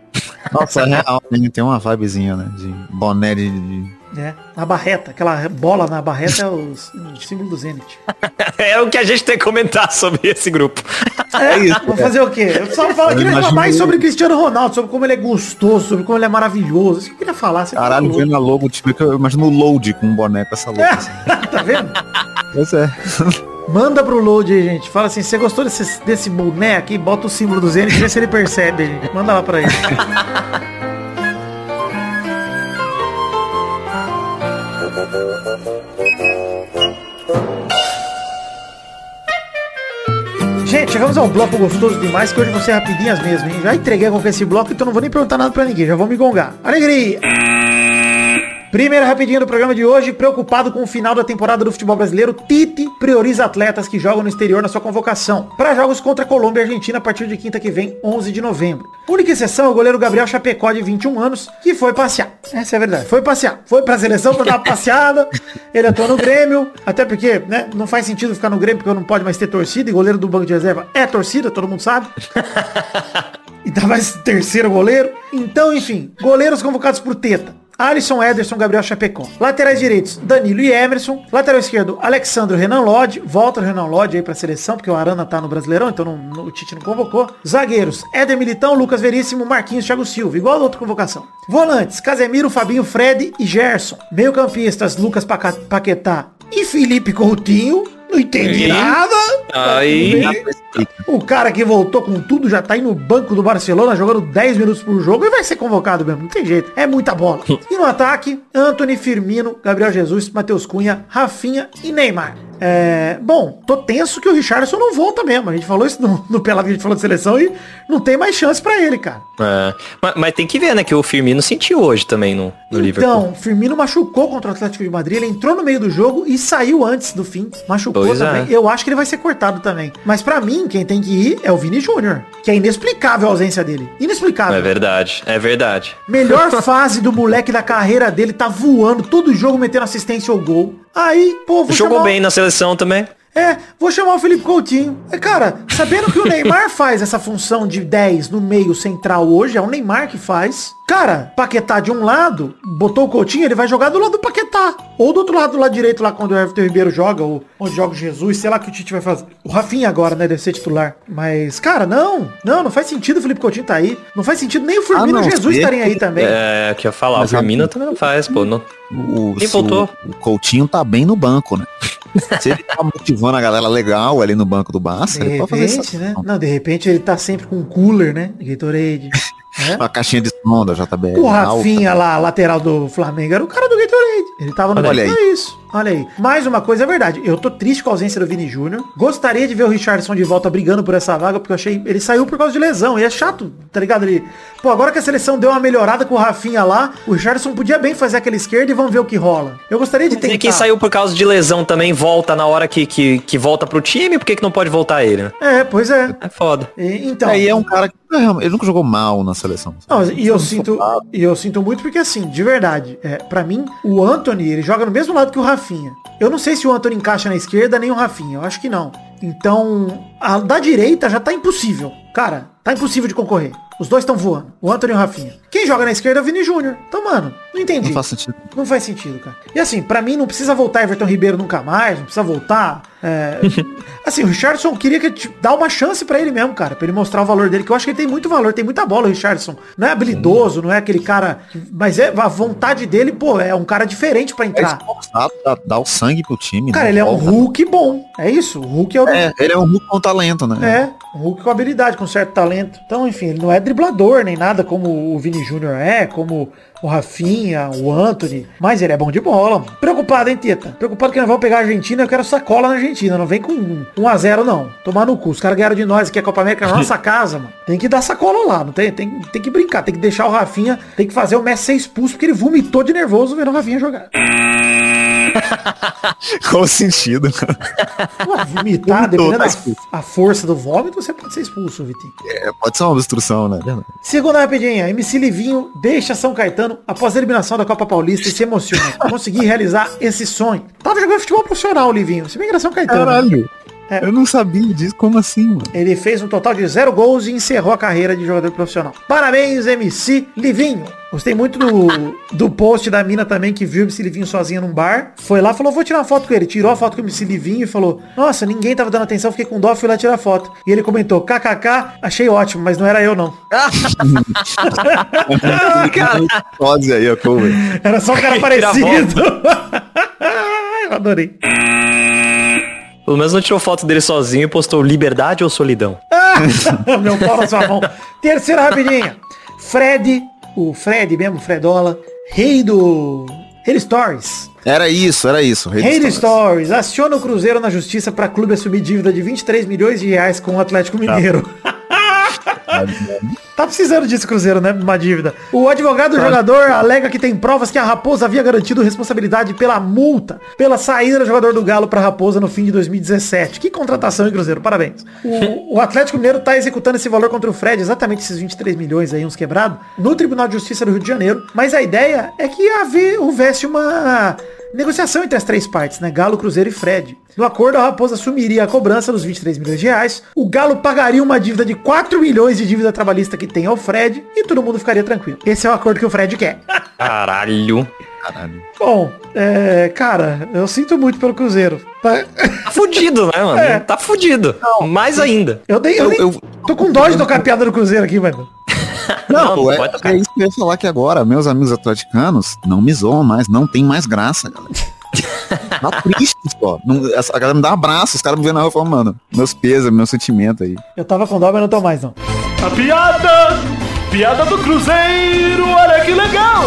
Nossa, é real, né? tem uma vibezinha, né? De boné de... né? A barreta, aquela bola na barreta é o, o símbolo do Zenit. É o que a gente tem que comentar sobre esse grupo. É isso. Vou fazer o quê? Eu só falo, eu queria falar mais sobre Cristiano Ronaldo, sobre como ele é gostoso, sobre como ele é maravilhoso. Isso que eu queria falar. Você Caralho, falou. vendo a logo, tipo, eu imagino o load com um boné com essa logo. assim. tá vendo? Pois é. Manda pro load aí, gente. Fala assim, você gostou desse, desse boné aqui? Bota o símbolo do Zenit e vê se ele percebe. gente. Manda lá pra ele. Gente, chegamos ao bloco gostoso demais, que hoje vão ser rapidinhas mesmo, hein? Já entreguei com esse bloco, então não vou nem perguntar nada pra ninguém, já vou me gongar. Alegria! Primeira rapidinha do programa de hoje, preocupado com o final da temporada do futebol brasileiro, Tite prioriza atletas que jogam no exterior na sua convocação para jogos contra Colômbia e Argentina a partir de quinta que vem, 11 de novembro. Única exceção é o goleiro Gabriel Chapecó, de 21 anos, que foi passear. Essa é a verdade. Foi passear. Foi pra seleção pra dar uma passeada. Ele atuou no Grêmio, até porque, né, não faz sentido ficar no Grêmio porque não pode mais ter torcida e goleiro do banco de reserva é torcida, todo mundo sabe. E tá mais terceiro goleiro. Então, enfim, goleiros convocados por Teta. Alisson, Ederson, Gabriel Chapecó. Laterais direitos, Danilo e Emerson. Lateral esquerdo, Alexandre Renan Lodge. Volta o Renan Lodge aí pra seleção, porque o Arana tá no Brasileirão, então não- o Tite não convocou. Zagueiros, Éder Militão, Lucas Veríssimo, Marquinhos, Thiago Silva. Igual a outra convocação. Volantes, Casemiro, Fabinho, Fred e Gerson. Meio campistas, Lucas Paquetá e Felipe Coutinho. Não entendi E? nada. Aí- O cara que voltou com tudo já tá aí no banco do Barcelona jogando 10 minutos por jogo e vai ser convocado mesmo. Não tem jeito. É muita bola. E no ataque, Anthony Firmino, Gabriel Jesus, Matheus Cunha, Rafinha e Neymar. É, bom, tô tenso que o Richardson não volta mesmo. A gente falou isso no, no Pelado que a gente falou de seleção e não tem mais chance pra ele, cara. É, mas, mas tem que ver, né, que o Firmino sentiu hoje também no, no Liverpool. Então, Firmino machucou contra o Atlético de Madrid. Ele entrou no meio do jogo e saiu antes do fim. Machucou Pois é. também. Eu acho que ele vai ser cortado também. Mas pra mim, quem tem que ir é o Vini Júnior. Que é inexplicável a ausência dele. Inexplicável. É verdade, é verdade. Melhor fase do moleque da carreira dele, tá voando, todo jogo metendo assistência ou gol. Aí, pô, vou Jogou chamar... bem na seleção também. É, vou chamar o Felipe Coutinho. É, cara, sabendo que o Neymar faz essa função de 10 no meio central hoje, é o Neymar que faz. Cara, Paquetá de um lado, botou o Coutinho, ele vai jogar do lado do Paquetá. Ou do outro lado, do lado direito, lá quando o Everton Ribeiro joga, ou onde joga o Jesus, sei lá o que o Tite vai fazer. O Rafinha agora, né, deve ser titular. Mas, cara, não, não, não faz sentido o Felipe Coutinho tá aí. Não faz sentido nem o Firmino Ah, e o Jesus estarem aí também. É, que eu ia falar, Mas o Firmino a- também não faz, pô. Não... O, Quem voltou? O, o Coutinho tá bem no banco, né? Se ele tá motivando a galera legal ali no banco do Barça, De ele pode fazer repente, isso. né? Não, de repente ele tá sempre com um cooler, né? Gatorade. né? Uma caixinha de som da JBL. O alta. Rafinha lá, lateral do Flamengo, era o cara do Gatorade. Ele tava no Olha banco aí. pra isso. Olha aí. Mais uma coisa, é verdade. Eu tô triste com a ausência do Vini Júnior. Gostaria de ver o Richardson de volta brigando por essa vaga, porque eu achei. Ele saiu por causa de lesão. E é chato, tá ligado? Ele. Pô, agora que a seleção deu uma melhorada com o Rafinha lá, o Richardson podia bem fazer aquela esquerda e vamos ver o que rola. Eu gostaria de tentar. E quem saiu por causa de lesão também volta na hora que, que, que volta pro time, por que, que não pode voltar ele, né? É, pois é. É foda. E- então. Aí é um cara que ele nunca jogou mal na seleção. Não, e eu sinto, e eu sinto muito porque assim, de verdade, é, para mim, o Anthony, ele joga no mesmo lado que o Rafinha. Eu não sei se o Anthony encaixa na esquerda nem o Rafinha, eu acho que não. Então, a da direita já tá impossível. Cara, tá impossível de concorrer. Os dois estão voando, o Anthony e o Rafinha. Quem joga na esquerda é o Vini Júnior. Então, mano, não entendi. Não faz sentido. Não faz sentido, cara. E assim, pra mim não precisa voltar Everton Ribeiro nunca mais, não precisa voltar. é, assim, o Richardson queria que tipo, dar uma chance pra ele mesmo, cara, pra ele mostrar o valor dele, que eu acho que ele tem muito valor, tem muita bola, o Richardson. Não é habilidoso, não é aquele cara, mas é a vontade dele, pô, é um cara diferente pra É entrar. esforçado, dá, dá o sangue pro time. Cara, né? ele é um. Hulk bom. É isso, o Hulk é o É, ele é um Hulk com talento, né? é, um Hulk com habilidade, com certo talento. Então, enfim, ele não é driblador nem nada como o Vini Júnior é, como o Rafinha, o Anthony. Mas ele é bom de bola, mano. Preocupado, hein, Teta? Preocupado que nós vamos pegar a Argentina, eu quero sacola na Argentina. Não vem com 1x0, não. Tomar no cu. Os caras ganharam de nós aqui a Copa América na nossa casa, mano. Tem que dar sacola lá, não tem? Tem, tem que brincar, tem que deixar o Rafinha, tem que fazer o Messi ser expulso, porque ele vomitou de nervoso vendo o Rafinha jogar. Qual o sentido? Ué, vomitar, Vomitou, dependendo tá da força do vômito, você pode ser expulso, Vitinho. É, pode ser uma obstrução, né? Segunda rapidinha, MC Livinho deixa São Caetano após a eliminação da Copa Paulista e se emociona. Consegui realizar esse sonho. Tava jogando futebol profissional, Livinho. Se bem que era São Caetano. né? Caralho. É. Eu não sabia disso. Como assim, mano? Ele fez um total de zero gols e encerrou a carreira de jogador profissional. Parabéns, MC Livinho. Gostei muito do, do post da mina também que viu o MC Livinho sozinha num bar. Foi lá, falou, vou tirar uma foto com ele. Tirou a foto com o MC Livinho e falou, nossa, ninguém tava dando atenção, fiquei com dó, fui lá tirar foto. E ele comentou, kkk, achei ótimo, mas não era eu não. Velho. Era só um cara parecido. eu adorei. Pelo menos não tirou foto dele sozinho e postou liberdade ou solidão. Meu pau na sua mão. Terceira rapidinha. Fred, o Fred mesmo, Fredola, rei do... Rei do Stories. Era isso, era isso. Rei do Stories. Aciona o Cruzeiro na justiça para clube assumir dívida de 23 milhões de reais com o Atlético Mineiro. Tá precisando disso, Cruzeiro, né? Uma dívida. O advogado do jogador alega que tem provas que a Raposa havia garantido responsabilidade pela multa, pela saída do jogador do Galo pra Raposa no fim de 2017. Que contratação, hein, Cruzeiro? Parabéns. O, o Atlético Mineiro tá executando esse valor contra o Fred, exatamente esses 23 milhões aí, uns quebrados, no Tribunal de Justiça do Rio de Janeiro. Mas a ideia é que haver, houvesse uma negociação entre as três partes, né? Galo, Cruzeiro e Fred. No acordo, a Raposa assumiria a cobrança dos 23 milhões de reais, o Galo pagaria uma dívida de 4 milhões de dívida trabalhista que tem ao Fred e todo mundo ficaria tranquilo. Esse é o acordo que o Fred quer. Caralho. Caralho. Bom, é, cara, eu sinto muito pelo Cruzeiro. Tá- Tá fudido, né, mano? É. Tá fudido. Mais ainda. Eu, dei, eu, Eu- nem- eu- tô com dó de tocar a piada do Cruzeiro aqui, mano. Não, não é, é isso que eu ia falar aqui agora. Meus amigos atleticanos não me zoam mais, não tem mais graça, galera. Tá triste, pô. Não, essa- a galera me dá um abraço, os caras me vendo na rua e falam, mano, meus pesos, meu sentimento aí. Eu tava com dó, mas não tô mais, não. A piada! Piada do Cruzeiro, olha que legal!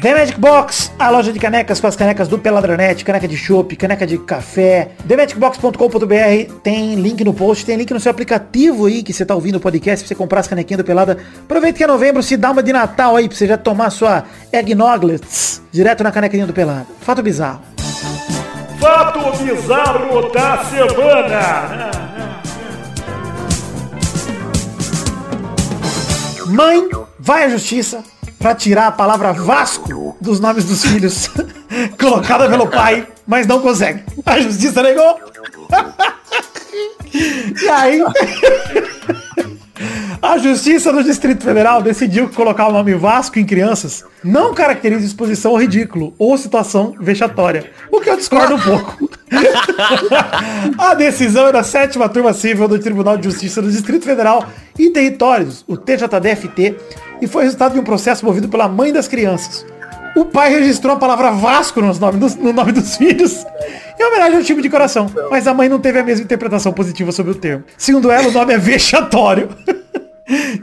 The Magic Box, a loja de canecas com as canecas do Peladranet, caneca de chopp, caneca de café. TheMagicBox.com.br tem link no post, tem link no seu aplicativo aí que você tá ouvindo o podcast pra você comprar as canequinhas do Pelada. Aproveita que é novembro, se dá uma de Natal aí pra você já tomar sua Eggnoglets direto na canequinha do Pelada. Fato bizarro. Fato bizarro da semana! Mãe vai à justiça pra tirar a palavra Vasco dos nomes dos filhos, colocada pelo pai, mas não consegue. A justiça negou. e aí, a justiça do Distrito Federal decidiu que colocar o nome Vasco em crianças não caracteriza exposição ao ridículo ou situação vexatória, o que eu discordo um pouco. A decisão é da sétima turma civil do Tribunal de Justiça do Distrito Federal e Territórios, o TJDFT, e foi resultado de um processo movido pela mãe das crianças. O pai registrou a palavra Vasco nos nome dos- no nome dos filhos, em homenagem ao time de coração, mas a mãe não teve a mesma interpretação positiva sobre o termo. Segundo ela, o nome é vexatório.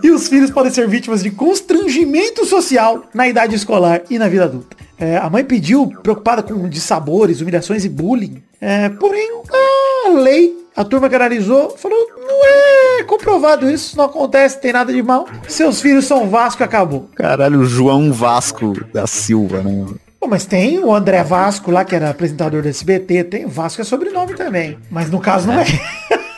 E os filhos podem ser vítimas de constrangimento social na idade escolar e na vida adulta. É, a mãe pediu, preocupada com dissabores, humilhações e bullying. É, porém, a lei, a turma que analisou, falou, não é comprovado isso, não acontece, tem nada de mal. Seus filhos são Vasco e acabou. Caralho, o João Vasco da Silva, né? Pô, mas tem o André Vasco lá, que era apresentador do SBT, tem Vasco é sobrenome também. Mas no caso não é.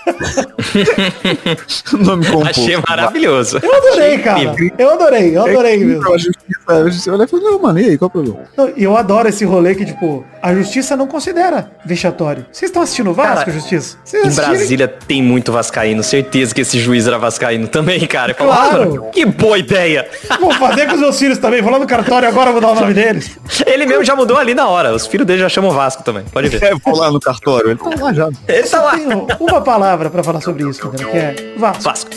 Nome composto. Achei maravilhoso. Eu adorei, cara. Eu adorei, eu adorei mesmo. A justiça, a justiça olha e fala, não, mano, e aí, qual o problema? Não, eu adoro esse rolê que, tipo, a justiça não considera vexatório. Vocês estão assistindo o Vasco, Cara, Justiça? Vocês Em assistirem- Brasília tem muito vascaíno. Certeza que esse juiz era vascaíno também, cara. Eu falo, Claro. "Ah, mano, que boa ideia. Vou fazer com os meus filhos também. Vou lá no cartório agora, vou dar o nome deles. Ele mesmo já mudou ali na hora. Os filhos dele já chamam Vasco também. Pode ver. É, vou lá no cartório, ele tá lá já. Ele tá lá. Uma palavra pra falar sobre isso, entendeu? Que é Vasco. Vasco.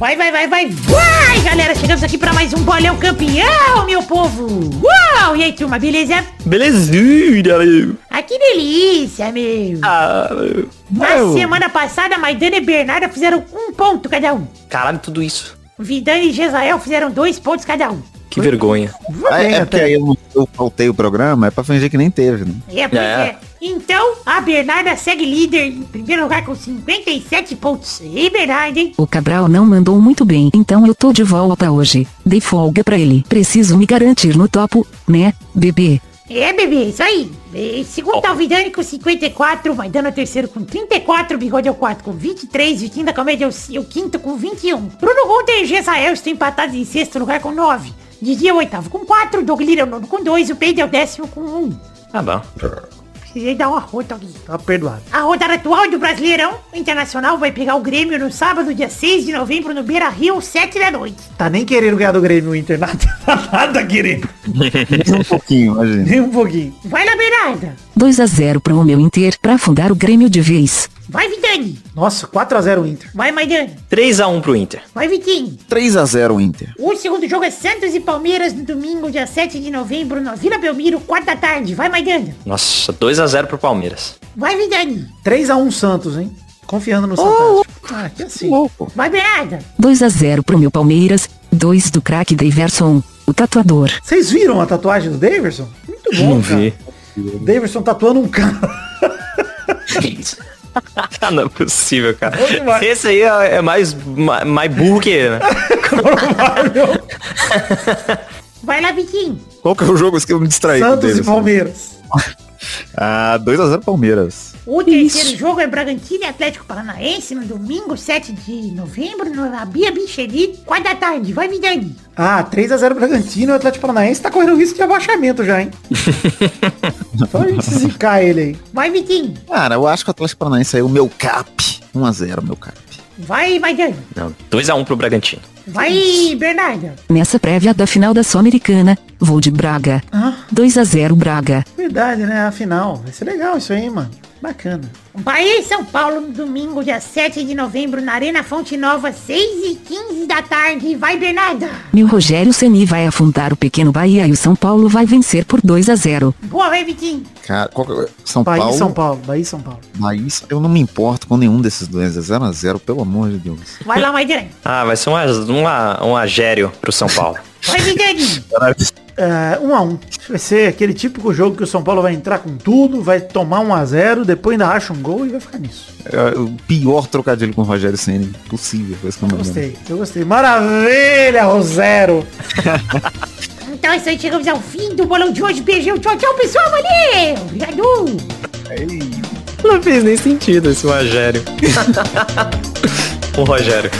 Vai, vai, vai, vai, vai, galera. Chegamos aqui pra mais um bolão campeão, meu povo. Uau! E aí, turma, beleza? Belezinha, meu. Ah, que delícia, meu. Ah, meu. Na meu. semana passada, Maidana e Bernarda fizeram um ponto cada um. Caralho, tudo isso. Vidani e Jezael fizeram dois pontos cada um. Que vergonha. Bem É, é porque até. aí eu, não- eu faltei o programa, é pra fingir que nem teve, né? É, pois É. é. Então, a Bernarda segue líder em primeiro lugar com 57 pontos. E Bernarda, hein? O Cabral não mandou muito bem, então eu tô de volta hoje. Dei folga pra ele. Preciso me garantir no topo, né, bebê? É, bebê, isso aí. E segundo tá o Vidani com 54, Maidana é o terceiro com 34, Bigode é o quarto com 23, Vitinho da Comédia é o, o quinto com 21. Bruno Gunter e Gesael estão empatados em sexto lugar com 9. Didi é o oitavo com 4, Doug Lira é o nono com 2 e o Pedro é o décimo com 1. Ah, bom. Precisei dar uma rota aqui. Tá perdoado. A rodada atual do Brasileirão Internacional vai pegar o Grêmio no sábado, dia 6 de novembro, no Beira Rio, 7 da noite. Tá nem querendo ganhar do Grêmio o Inter. Nada, nada querendo. Nem um pouquinho, imagina. Nem um pouquinho. Vai lá, Bernarda. 2 a 0 pro meu Inter pra afundar o Grêmio de vez. Vai, Vidani. Nossa, 4x0 Inter. Vai, Maidana. 3x1 pro Inter. Vai, Vitinho. 3x0 Inter. O segundo jogo é Santos e Palmeiras no domingo, dia 7 de novembro, na Vila Belmiro, 4 da tarde. Vai, Maidana. Nossa, 2x0 pro Palmeiras. Vai, Vidani. 3x1 Santos, hein? Confiando no Santos. Ah, que assim. Louco. Vai, Bernarda. 2 a 0 pro meu Palmeiras. 2 do craque Daverson, o tatuador. Vocês viram a tatuagem do Daverson? Muito bom, cara. Daverson tatuando um cara. Ah, não é possível, cara. Demais. Esse aí é é mais, ma- mais burro que ele, né? Vai lá, Vitinho. Qual que é o jogo que eu me distraí com Santos deles? e Palmeiras. Ah, 2x0 Palmeiras. O terceiro jogo é Bragantino e Atlético Paranaense no domingo, 7 de novembro, no Rabia Bicheri, 4 da tarde. Vai, Vidani. Ah, 3x0 Bragantino e o Atlético Paranaense tá correndo risco de abaixamento já, hein? Só a gente zicar ele aí. Vai, Vitinho. Cara, eu acho que o Atlético Paranaense é o meu cap. 1x0, meu cap. Vai, Maidana. Não, 2x1 pro Bragantino. Vai, Bernarda. Nessa prévia da final da Sul-Americana, vou de Braga. 2 a 0 Braga. Verdade, né? Afinal, vai ser legal isso aí, mano. Bacana. Bahia e São Paulo domingo, dia 7 de novembro, na Arena Fonte Nova, 6 e 15 da tarde. Vai, Bernarda. Meu Rogério Ceni vai afundar o pequeno Bahia e o São Paulo vai vencer por 2 a 0. Boa, vai, Vitinho. Cara, qual que é- São Bahia Paulo. e São Paulo. Bahia e São Paulo. Bahia, eu não me importo com nenhum desses dois. É 0x0, pelo amor de Deus. Vai lá, Maidana. Ah, vai ser um, a- um, a- um agério pro São Paulo. Vai, Vidani. É, 1 a 1 Vai ser aquele típico jogo que o São Paulo vai entrar com tudo, vai tomar 1 a 0 depois ainda acha um gol e vai ficar nisso. É o pior trocadilho com o Rogério Senna possível. Foi isso que eu me. Gostei, eu gostei. Maravilha, Rosero! Então é isso aí, chegamos ao fim do bolão de hoje. Beijão, tchau, tchau, pessoal. Valeu. Obrigado. Não fez nem sentido esse Rogério. o Rogério.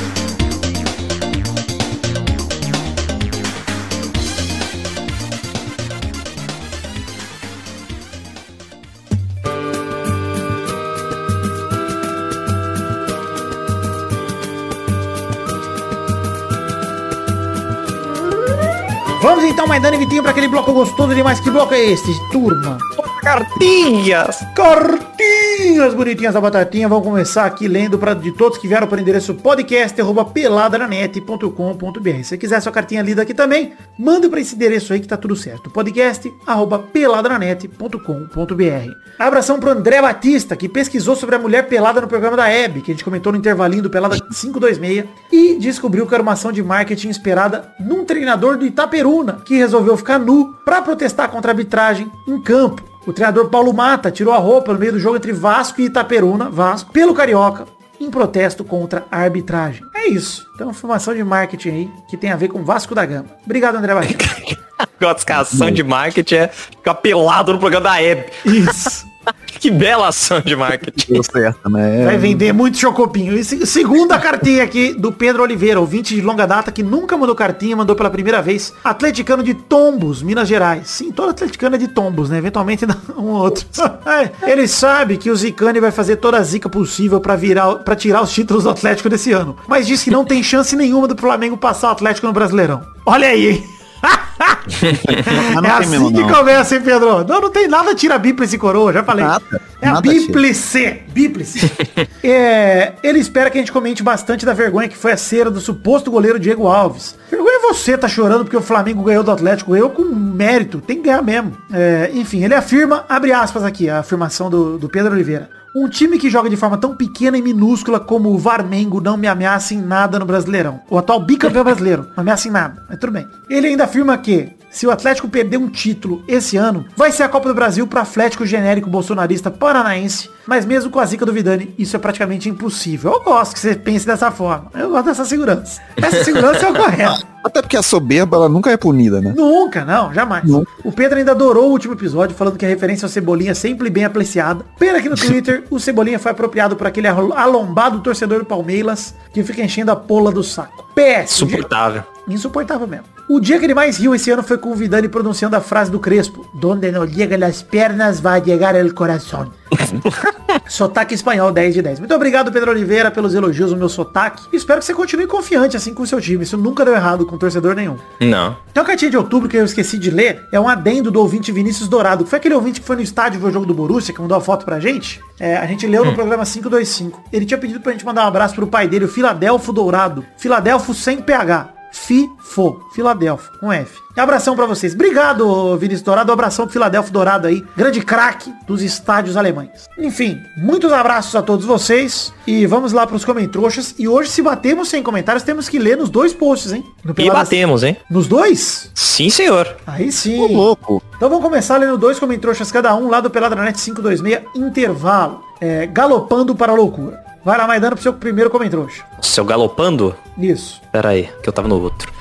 Então, Maidana e Vitinho, para aquele bloco gostoso demais. Que bloco é este, turma? Cartinhas! Cartinhas bonitinhas da batatinha. Vamos começar aqui lendo pra, de todos que vieram para o endereço podcast.peladananet.com.br. Se quiser sua cartinha lida aqui também, manda para esse endereço aí que tá tudo certo. podcast.peladananet.com.br. Abração pro André Batista, que pesquisou sobre a mulher pelada no programa da Hebe, que a gente comentou no intervalinho do Pelada 526, e descobriu que era uma ação de marketing esperada num treinador do Itaperuna, que resolveu ficar nu para protestar contra a arbitragem em campo. O treinador Paulo Mata tirou a roupa no meio do jogo entre Vasco e Itaperuna, Vasco, pelo Carioca, em protesto contra a arbitragem. É isso. Então, informação de marketing aí que tem a ver com Vasco da Gama. Obrigado, André Batista. A ação de marketing é ficar pelado no programa da Hebe. Isso. Que bela ação de marketing. Deu certo, né? Vai vender muito chocopinho. E se- segunda cartinha aqui do Pedro Oliveira, ouvinte de longa data, que nunca mandou cartinha, mandou pela primeira vez. Atleticano de Tombos, Minas Gerais. Sim, todo atleticano é de Tombos, né? Eventualmente um ou outro. É, Ele sabe que o Zicane vai fazer toda a zica possível pra virar, para tirar os títulos do Atlético desse ano. Mas diz que não tem chance nenhuma do Flamengo passar o Atlético no Brasileirão. Olha aí, hein? É assim que começa, hein, Pedro? Não, não tem nada tira bíplice coroa, já falei. Nada, é a bíplice. Bíplice. é, ele espera que a gente comente bastante da vergonha que foi a cera do suposto goleiro Diego Alves. Vergonha é você tá chorando porque o Flamengo ganhou do Atlético. Eu com mérito, tem que ganhar mesmo. É, enfim, ele afirma, abre aspas aqui, a afirmação do, do Pedro Oliveira. Um time que joga de forma tão pequena e minúscula como o Varmengo não me ameaça em nada no Brasileirão. O atual bicampeão brasileiro. Não ameaça em nada. Mas tudo bem. Ele ainda afirma que se o Atlético perder um título esse ano, vai ser a Copa do Brasil para Atlético genérico bolsonarista paranaense. Mas mesmo com a zica do Vidani, isso é praticamente impossível. Eu gosto que você pense dessa forma. Eu gosto dessa segurança. Essa segurança é o correto. Até porque a soberba, ela nunca é punida, né? Nunca, não, jamais. O Pedro ainda adorou o último episódio, falando que a referência ao Cebolinha é sempre bem apreciada. Pena que no Twitter, o Cebolinha foi apropriado por aquele alombado torcedor do Palmeiras, que fica enchendo a pola do saco. PS. o dia- Insuportável. Insuportável mesmo. O dia que ele mais riu esse ano foi com o Vidani pronunciando a frase do Crespo. Donde não llega as pernas, vai llegar el coração. sotaque espanhol 10 de 10. Muito obrigado, Pedro Oliveira, pelos elogios no meu sotaque. Espero que você continue confiante assim com o seu time. Isso nunca deu errado com torcedor nenhum. Não. Tem uma cartinha de outubro que eu esqueci de ler. É um adendo do ouvinte Vinícius Dourado. que Foi aquele ouvinte que foi no estádio ver o jogo do Borussia, que mandou a foto pra gente. É, a gente leu no programa 525. Ele tinha pedido pra gente mandar um abraço pro pai dele, o Filadelfo Dourado. Filadelfo sem PH. FIFO, Filadelfo, com F. E abração pra vocês. Obrigado, Vinícius Dourado. Um abração pro Filadelfo Dourado aí. Grande craque dos estádios alemães. Enfim, muitos abraços a todos vocês. E vamos lá pros comentroxas. E hoje, se batemos sem comentários, temos que ler nos dois posts, hein? No E batemos, hein? Nos dois? Sim, senhor. Aí sim. Ô, louco. Então vamos começar lendo dois comentroxas cada um lá do Peladranet 526, intervalo. É, galopando para a loucura. Vai lá, Maidana, pro seu primeiro comentrouxa. Seu galopando? Isso. Pera aí, que eu tava no outro.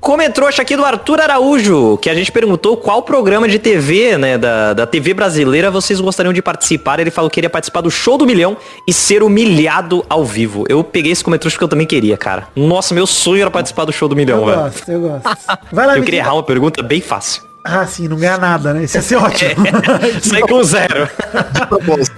Comentrouxa aqui do Arthur Araújo, que a gente perguntou qual programa de TV, né, da, da TV brasileira vocês gostariam de participar. Ele falou que queria participar do Show do Milhão e ser humilhado ao vivo. Eu peguei esse comentrouxa porque eu também queria, cara. Nossa, meu sonho era participar do Show do Milhão, Eu velho. gosto, eu gosto. Vai lá, Eu queria errar uma pergunta bem fácil. Ah, sim, não ganha nada, né? Isso ia ser ótimo. Sai com zero.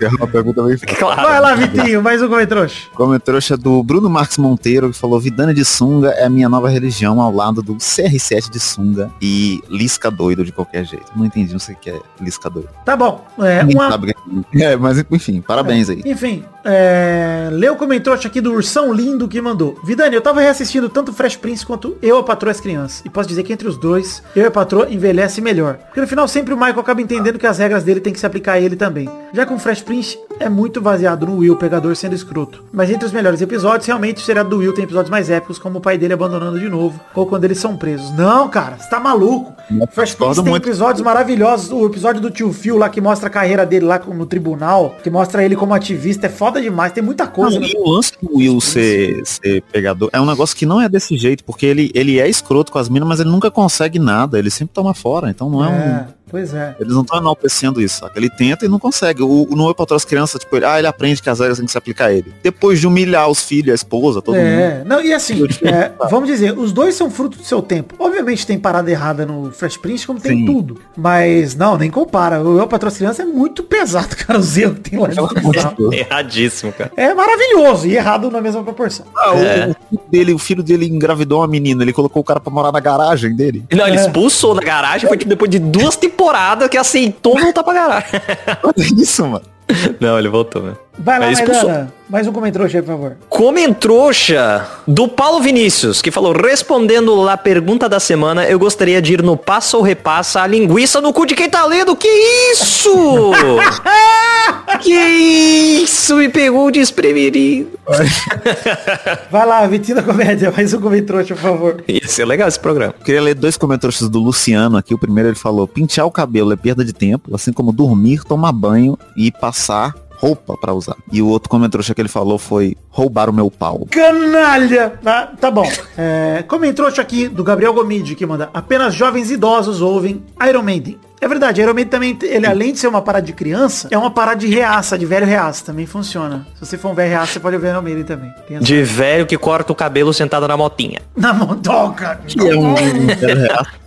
É uma pergunta bem feita. claro. Vai lá, Vitinho, mais um comentrouxa. Comentário do Bruno Marques Monteiro, que falou Vidana de sunga é a minha nova religião ao lado do CR7 de sunga e Lisca doido de qualquer jeito. Não entendi, não sei o que é Lisca doido. Tá bom. É, uma... é. É, mas enfim, parabéns aí. Enfim, é... lê o comentrouxa aqui do Ursão Lindo que mandou. Vidani, eu tava reassistindo tanto Fresh Prince quanto Eu, a Patroa e as Crianças. E posso dizer que entre os dois, Eu e a Patroa envelhece melhor. Porque no final sempre o Michael acaba entendendo que as regras dele tem que se aplicar a ele também. Já com Fresh Prince é muito baseado no Will, pegador sendo escroto. Mas entre os melhores episódios, realmente o seriado do Will tem episódios mais épicos, como o pai dele abandonando de novo, ou quando eles são presos. Não, cara, você tá maluco. Fresh Prince tem muito. episódios maravilhosos. O episódio do tio Phil lá que mostra a carreira dele lá no tribunal, que mostra ele como ativista, é foda demais. Tem muita coisa. Não, né? o lance do Will ser, ser pegador é um negócio que não é desse jeito, porque ele, ele é escroto com as minas, mas ele nunca consegue nada, ele sempre toma fora, então não é, um... É, pois é. Eles não estão enaltecendo isso, saca? Ele tenta e não consegue. O, o no para as crianças, tipo, ele, ah, ele aprende que as regras têm que se aplicar a ele. Depois de humilhar os filhos, a esposa, todo mundo. É, não, e assim, é, vamos dizer, os dois são fruto do seu tempo. Obviamente tem parada errada no Fresh Prince, como tem Sim. tudo. Mas, não, nem compara. O Eu Patrão Criança é muito pesado, cara, os erros que tem lá. Final. Deus. Erradíssimo, cara. É maravilhoso e errado na mesma proporção. Ah, o- É. o, filho dele, o filho dele engravidou uma menina, ele colocou o cara pra morar na garagem dele. Não, ele É. expulsou na garagem, foi tipo depois de duas temporada que aceitou voltar pra caralho. Olha isso, mano. Não, ele voltou, né? Vai lá, Aí expulsou. Maidana. Mais um comentrouxa aí, por favor. Comentrouxa do Paulo Vinícius, que falou, respondendo a pergunta da semana, eu gostaria de ir no passa ou repassa a linguiça no cu de quem tá lendo. Que isso? que isso? Me pegou desprevenido. Vai lá, Vitinho da Comédia. Mais um comentrouxa, por favor. Ia ser legal esse programa. Queria ler dois comentários do Luciano aqui. O primeiro ele falou, pentear o cabelo é perda de tempo, assim como dormir, tomar banho e passar roupa pra usar. E o outro comentário que ele falou foi roubar o meu pau. Canalha! Tá, tá bom. É, comentrouxa aqui do Gabriel Gomide, que manda apenas jovens idosos ouvem Iron Maiden. É verdade, Iron Maiden também, ele além de ser uma parada de criança, é uma parada de reaça, de velho reaça, também funciona. Se você for um velho reaça, você pode ouvir Iron Maiden também. De velho que corta o cabelo sentado na motinha. Na montoca. Que é um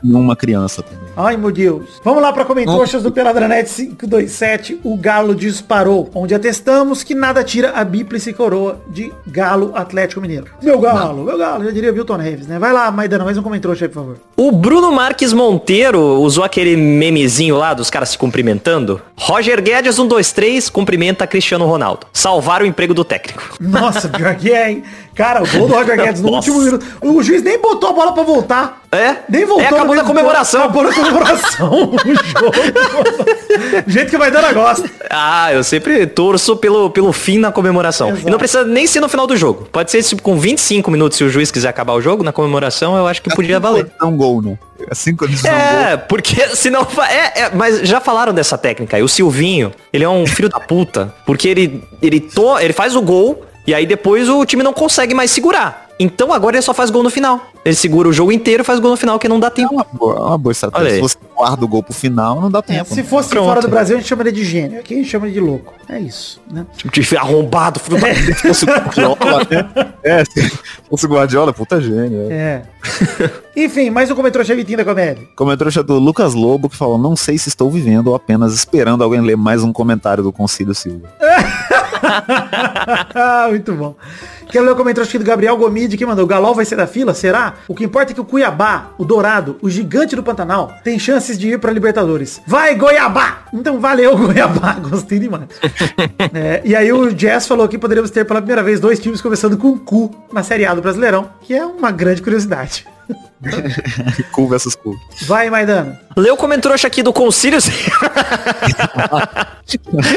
uma criança também. Ai, meu Deus. Vamos lá para comentroxas do Peladranet 527. O Galo disparou, onde atestamos que nada tira a bíplice coroa de Galo Atlético Mineiro. Meu Galo, meu Galo, já diria Milton Neves, né? Vai lá, Maidana, mais um comentroxa aí, por favor. O Bruno Marques Monteiro usou aquele memezinho lá dos caras se cumprimentando. Roger Guedes 123 cumprimenta Cristiano Ronaldo. Salvar o emprego do técnico. Nossa, pior que é, hein? Cara, o gol do Roger Guedes no Nossa. último minuto. O juiz nem botou a bola pra voltar. É? Nem voltou. É, acabou na comemoração. Acabou na comemoração o jogo. Do jeito que vai dando gosta. Ah, eu sempre torço pelo, pelo fim na comemoração. Exato. E não precisa nem ser no final do jogo. Pode ser tipo, com 25 minutos, se o juiz quiser acabar o jogo, na comemoração, eu acho que podia valer. É um gol, né? Assim quando eles dão gol. É, porque senão. É, é, mas já falaram dessa técnica aí. O Silvinho, ele é um filho da puta. Porque ele, ele, to, ele faz o gol e aí depois o time não consegue mais segurar. Então agora ele só faz gol no final. Ele segura o jogo inteiro e faz gol no final, que não dá É tempo. uma boa, é uma boa Olha estratégia. Se você guarda o gol pro final, não dá tempo. Se né? fosse Pronto. fora do Brasil, a gente chamaria de gênio. Aqui a gente chama de louco. É isso, né? Tipo, de arrombado, filho da puta. Se fosse o Guardiola, né? É, se fosse Guardiola, puta gênio. É. É. Enfim, mais um comentário Vitinho da comédia. Comentário do Lucas Lobo que falou, não sei se estou vivendo ou apenas esperando alguém ler mais um comentário do Concílio Silva. Muito bom. Quero ler o comentário aqui do Gabriel Gomide que mandou. O Galol vai ser da fila? Será? O que importa é que o Cuiabá, o Dourado, o gigante do Pantanal, tem chances de ir pra Libertadores. Vai, Goiabá! Então valeu, Goiabá. Gostei demais. É, e aí o Jess falou que poderíamos ter pela primeira vez dois times começando com cu na Série A do Brasileirão, que é uma grande curiosidade. cool versus cool. Vai, Maidana. Lê o comentrouxa aqui do Concílio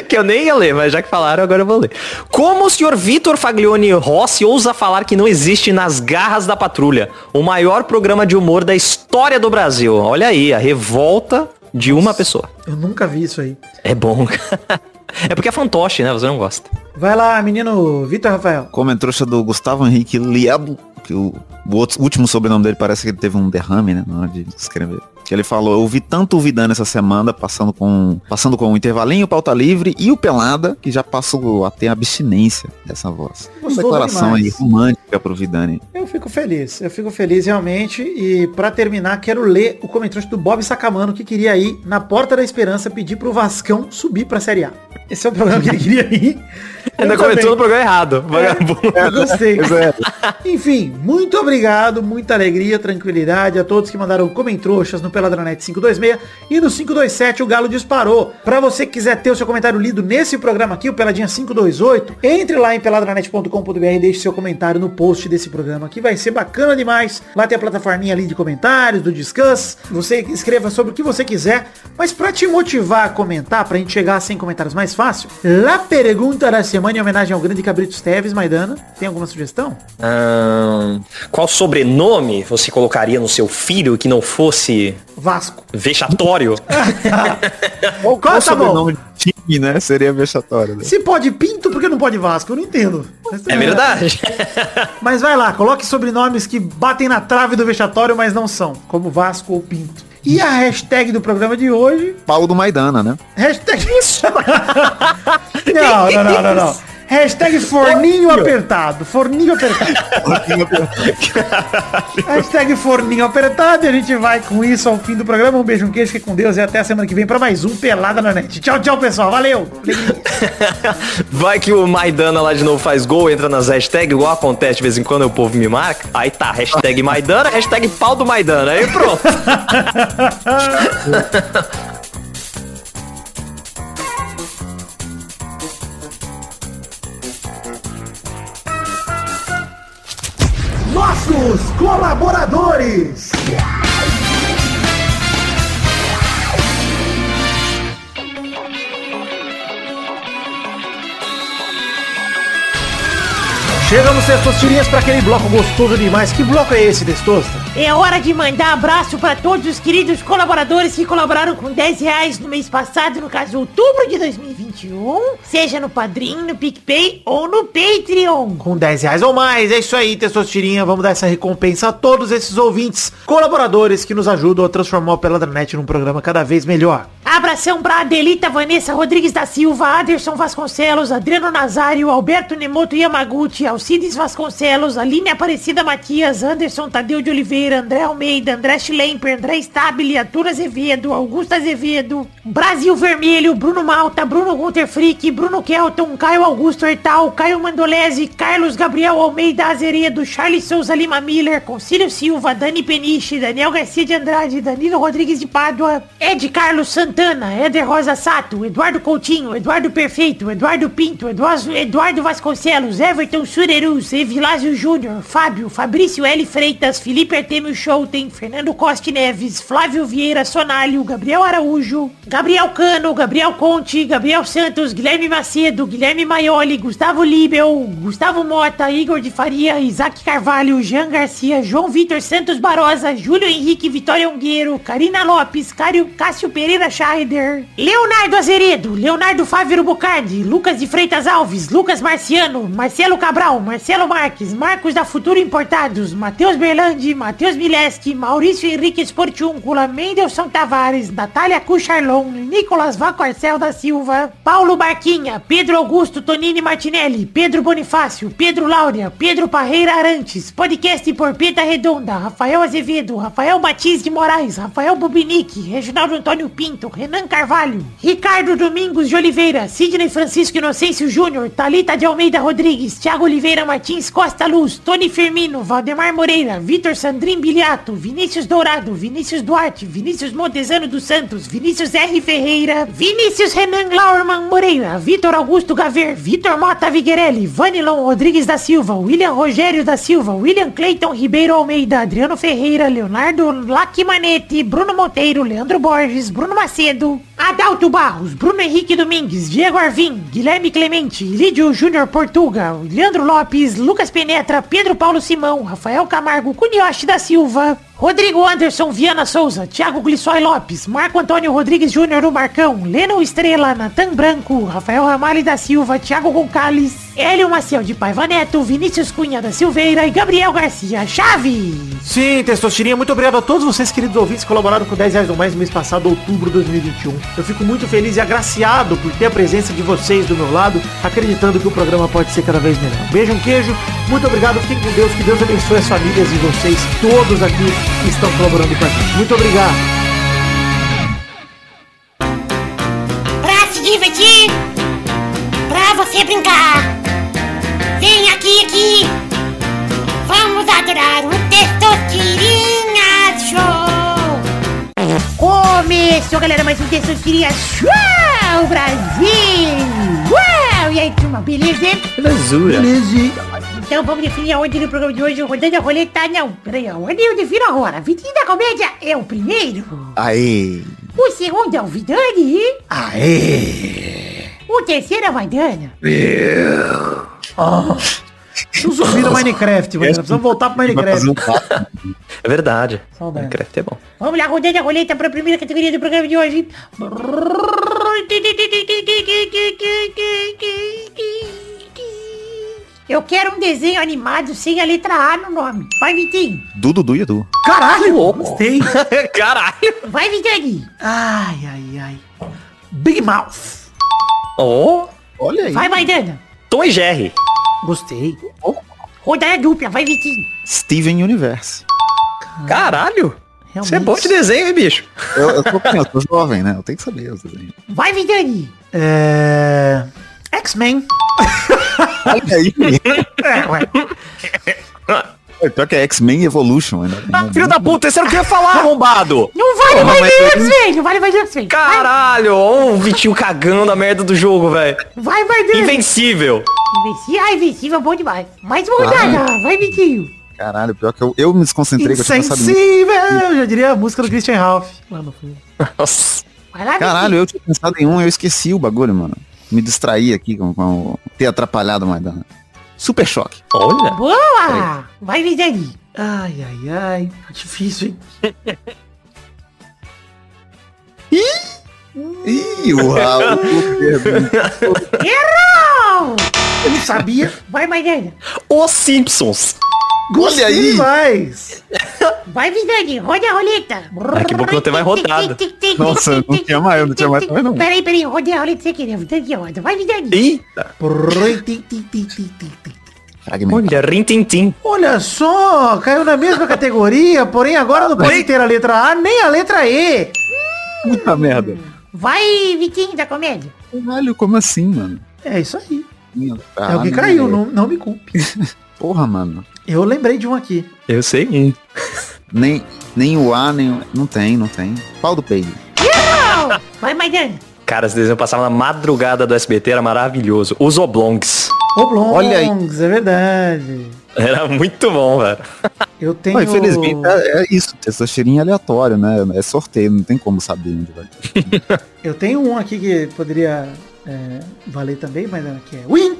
Que eu nem ia ler, mas já que falaram, agora eu vou ler. Como o senhor Vitor Faglione Rossi ousa falar que não existe Nas Garras da Patrulha, o maior programa de humor da história do Brasil? Olha aí, a revolta de uma pessoa. Eu nunca vi isso aí. É bom. É porque é fantoche, né? Você não gosta. Vai lá, menino Vitor Rafael. Comentário do Gustavo Henrique Liebo, que o, o outro- o último sobrenome dele parece que ele teve um derrame, né? Na hora de escrever. Que ele falou, eu ouvi tanto o Vidano essa semana, passando com passando com o intervalinho, pauta livre e o Pelada, que já passou a ter abstinência dessa voz. Uma declaração aí romântica pro Vidani. Eu fico feliz, eu fico feliz realmente. E pra terminar, quero ler o comentário do Bob Sacamano, que queria ir na Porta da Esperança pedir pro Vascão subir pra Série A. Esse é o programa que ele queria ir. Ainda comentou no programa errado. Vagabundo. Eu gostei. É. Enfim, muito obrigado, muita alegria, tranquilidade a todos que mandaram comentroxas no Peladranet 526 e no 527 o Galo disparou. Pra você que quiser ter o seu comentário lido nesse programa aqui, o Peladinha 528, entre lá em peladranet.com.br e deixe seu comentário no post desse programa que vai ser bacana demais. Lá tem a plataforminha ali de comentários, do Discuss. Você escreva sobre o que você quiser, mas pra te motivar a comentar, pra gente chegar a 100 comentários mais fácil, lá pergunta da semana em homenagem ao grande Cabrito Teves, Maidana. Tem alguma sugestão? Ahn, qual sobrenome você colocaria no seu filho que não fosse Vasco. vexatório? Qual, tá bom? sobrenome de time, né? Seria vexatório. Né? Se pode Pinto, por que não pode Vasco? Eu não entendo. Mas, É verdade. Mas vai lá, coloque sobrenomes que batem na trave do vexatório, mas não são, como Vasco ou Pinto. E a hashtag do programa de hoje? Paulo do Maidana, né? Hashtag isso. não, não, não, não, não. Hashtag forninho apertado. Forninho apertado. Hashtag forninho apertado. E a gente vai com isso ao fim do programa. Um beijo, um queijo, fique com Deus. E até a semana que vem pra mais um Pelada na Net. Tchau, tchau, pessoal. Valeu. Vai que o Maidana lá de novo faz gol, entra nas hashtags, igual acontece de vez em quando o povo me marca. Aí tá, hashtag Maidana, hashtag pau do Maidana. Aí pronto. nossos colaboradores. Chegamos, Testosterinhas, para aquele bloco gostoso demais. Que bloco é esse, Testosta? É hora de mandar abraço para todos os queridos colaboradores que colaboraram com 10 reais no mês passado, no caso outubro de 2021, seja no Padrim, no PicPay ou no Patreon. Com 10 reais ou mais. É isso aí, Testosterinha. Vamos dar essa recompensa a todos esses ouvintes, colaboradores que nos ajudam a transformar o Peladranet num programa cada vez melhor. Abração pra Adelita Vanessa Rodrigues da Silva, Aderson Vasconcelos, Adriano Nazário, Alberto Nemoto Yamaguchi, Alcides Vasconcelos, Aline Aparecida Matias, Anderson Tadeu de Oliveira, André Almeida, André Schlemper, André Stabile, Arthur Azevedo, Augusto Azevedo, Brasil Vermelho, Bruno Malta, Bruno Gunter Frick, Bruno Kelton, Caio Augusto Hertal, Caio Mandolese, Carlos Gabriel Almeida Azeredo, Charles Souza Lima Miller, Concílio Silva, Dani Peniche, Daniel Garcia de Andrade, Danilo Rodrigues de Pádua, Ed Carlos Santana, Éder Rosa Sato, Eduardo Coutinho, Eduardo Perfeito, Eduardo Pinto, Eduardo, Eduardo Vasconcelos, Everton Surerus, Evilásio Júnior, Fábio, Fabrício L. Freitas, Felipe Artemio Schouten, Fernando Costa Neves, Flávio Vieira Sonalho, Gabriel Araújo, Gabriel Cano, Gabriel Conte, Gabriel Santos, Guilherme Macedo, Guilherme Maioli, Gustavo Libel, Gustavo Mota, Igor de Faria, Isaac Carvalho, Jean Garcia, João Vitor Santos Barosa, Júlio Henrique Vitória Ungueiro, Karina Lopes, Cário, Cássio Pereira Scheider, Leonardo Azeredo, Leonardo Fávero Bocardi, Lucas de Freitas Alves, Lucas Marciano, Marcelo Cabral, Marcelo Marques, Marcos da Futuro Importados, Matheus Berlandi, Matheus Mileski, Maurício Henrique Esportiúncula, Mendelson Tavares, Natália Cucharlon, Nicolas Vacorcel da Silva, Paulo Barquinha, Pedro Augusto Tonini Martinelli, Pedro Bonifácio, Pedro Laura, Pedro Parreira Arantes, podcast por Peta Redonda, Rafael Azevedo, Rafael Matiz de Moraes, Rafael Bubinique, Reginaldo Antônio Pinto, Renan Carvalho, Ricardo Domingos de Oliveira, Sidney Francisco Inocêncio Júnior, Talita de Almeida Rodrigues, Thiago Oliveira Martins Costa Luz, Tony Firmino, Valdemar Moreira, Vitor Sandrin Biliato, Vinícius Dourado, Vinícius Duarte, Vinícius Montezano dos Santos, Vinícius R. Ferreira, Vinícius Renan Laurman Moreira, Vitor Augusto Gaver, Vitor Mota Viguerelli, Vanilon Rodrigues da Silva, William Rogério da Silva, William Cleiton Ribeiro Almeida, Adriano Ferreira, Leonardo Lacimanetti, Bruno Monteiro, Leandro Borges, Bruno Macedo, cedo. Adalto Barros, Bruno Henrique Domingues, Diego Arvim, Guilherme Clemente, Lídio Júnior Portuga, Leandro Lopes, Lucas Penetra, Pedro Paulo Simão, Rafael Camargo, Cunioche da Silva, Rodrigo Anderson Viana Souza, Thiago Glissói Lopes, Marco Antônio Rodrigues Júnior o Marcão, Leno Estrela, Natan Branco, Rafael Ramalho da Silva, Thiago Gonçalves, Hélio Maciel de Paiva Neto, Vinícius Cunha da Silveira e Gabriel Garcia Chave. Sim, Testosterinha, muito obrigado a todos vocês, queridos ouvintes, que colaboraram com 10 reais ou mais no mês passado, outubro de 2021. Eu fico muito feliz e agraciado por ter a presença de vocês do meu lado, acreditando que o programa pode ser cada vez melhor. Beijo, um queijo, muito obrigado, fiquem com Deus, que Deus abençoe as famílias de vocês, todos aqui que estão colaborando com a gente. Muito obrigado. Pra se divertir, pra você brincar, vem aqui, aqui, vamos adorar o Testosterinha Show. Começou, galera, mais um Testosterinha Show, Brasil! Uau! E aí, turma, beleza? hein? Belezura. Então vamos definir a ordem do programa de hoje, rodando a roleta, não, peraí, a ordem eu defino agora. Vitinho da Comédia é o primeiro, Aí. o segundo é o Vidani, Aê! o terceiro é a Maidana. Um zumbi do Minecraft, mano. Precisamos voltar pro Minecraft. É verdade. Saudade. Minecraft é bom. Vamos lá, rodando a roleta para a primeira categoria do programa de hoje. Eu quero um desenho animado sem a letra A no nome. Vai, Vitinho. Du, Dudu e Edu. Caralho, louco. gostei. Caralho. Vai, Vitani. Ai, ai, ai. Big Mouth. Oh. Olha aí. Vai, Maidana. Tom e Jerry. Gostei. Rodada dupla. Vai, Vitinho. Steven Universe. Caralho. Realmente. Você é bom de desenho, hein, bicho? Eu, eu, tô, eu tô jovem, né? Eu tenho que saber os desenhos. Vai, Vitani. É... X-Men. Olha aí. É, ué. É, Pior que é X-Men Evolution. Ainda tem um- Filho da puta, esse era o que eu ia falar, arrombado. Não vale Porra, mais mas ele- X-Men. Não vale mais X-Men. Vai, Caralho, ó o Vitinho cagando a merda do jogo, velho. vai, Maidana. Invencível. Invencível. Ah, invencível é bom demais. Mais uma rodada. Vai, Vitinho. Caralho, pior que eu, eu me desconcentrei. que eu. Insensível! Já diria a música do Christian Ralph lá no fundo. Nossa. Vai lá, Caralho, eu tinha pensado em um e eu esqueci o bagulho, mano. Me distraí aqui com, com ter atrapalhado o Maidana. Super choque. Olha. Boa! Vai, Vidani. Ai, ai, ai. Tá difícil, hein? Ih, o Raul. Errou! Eu não sabia. Vai, Maidana. Os Simpsons. Gostei aí. demais. Vai, Vidani. Roda a roleta. Ah, que bom que não tem mais rodada. Nossa, não tinha mais, eu não tinha mais também não. Peraí, peraí. Roda a roleta sem querer. Vidani roda. Vai, Vidani. Eita. Olha, rintintim. Olha só, caiu na mesma categoria, porém agora não pode ter a letra A nem a letra E. Puta merda. Vai, Vitinho da comédia. Caralho, como assim, mano? É isso aí. É o que caiu, é. não, não me culpe. Porra, mano. Eu lembrei de um aqui. Eu sei. Nem, nem o A, nem o... Não tem, não tem. Pau do peido. Não! Vai, Maidana. Cara, esse desenho passava na madrugada do SBT, era maravilhoso. Os Oblongs. Oblongs, Olha aí. é verdade. Era muito bom, velho. Eu tenho... Não, infelizmente é, é isso. Testosterinha aleatório, né? É sorteio, não tem como saber onde vai. Eu tenho um aqui que poderia é, valer também, mas é, que é Winx!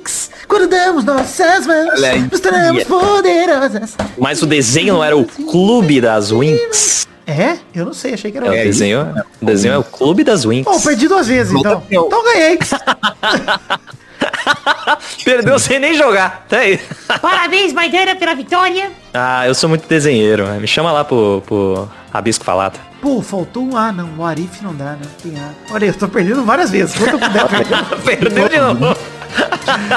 Quando damos nossas mãos, aí. estaremos poderosas. Mas o desenho não era o Clube das Winx. É? Eu não sei, achei que era É, o desenho, o desenho é o Clube das Winx. Bom, perdi duas vezes, então. Então ganhei. Perdeu sem nem jogar. Tá aí. Parabéns, Maidana, pela vitória. Ah, eu sou muito desenheiro. né? Me chama lá pro, pro Rabisco Falata. Pô, faltou um A, não. O Arif não dá, né? Tem A. Olha, eu tô perdendo várias vezes. Quanto eu puder perder. Perdeu de novo.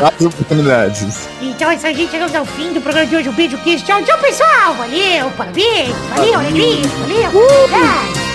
Várias oportunidades. Então é isso aí, gente. Chegamos ao fim do programa de hoje. Um beijo, queijo. Tchau, tchau, pessoal. Valeu, parabéns. Valeu, alegria. Valeu. Tchau.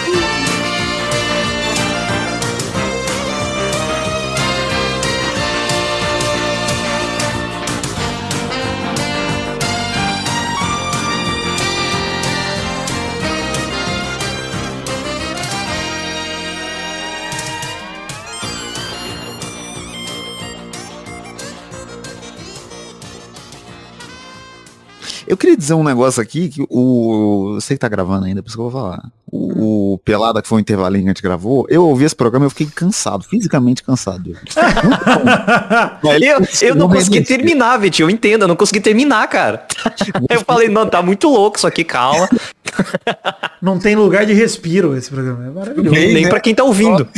Eu queria dizer um negócio aqui que o. Eu sei que tá gravando ainda, por isso que eu vou falar. O, o Pelada, que foi o intervalinho que a gente gravou, eu ouvi esse programa e eu fiquei cansado, fisicamente cansado. Ele Eu, eu não consegui resistir. terminar, Vitinho. Eu entendo, eu não consegui terminar, cara. Eu falei, não, tá muito louco isso aqui, calma. Não tem lugar de respiro esse programa. É maravilhoso. Nem, nem né? pra quem tá ouvindo.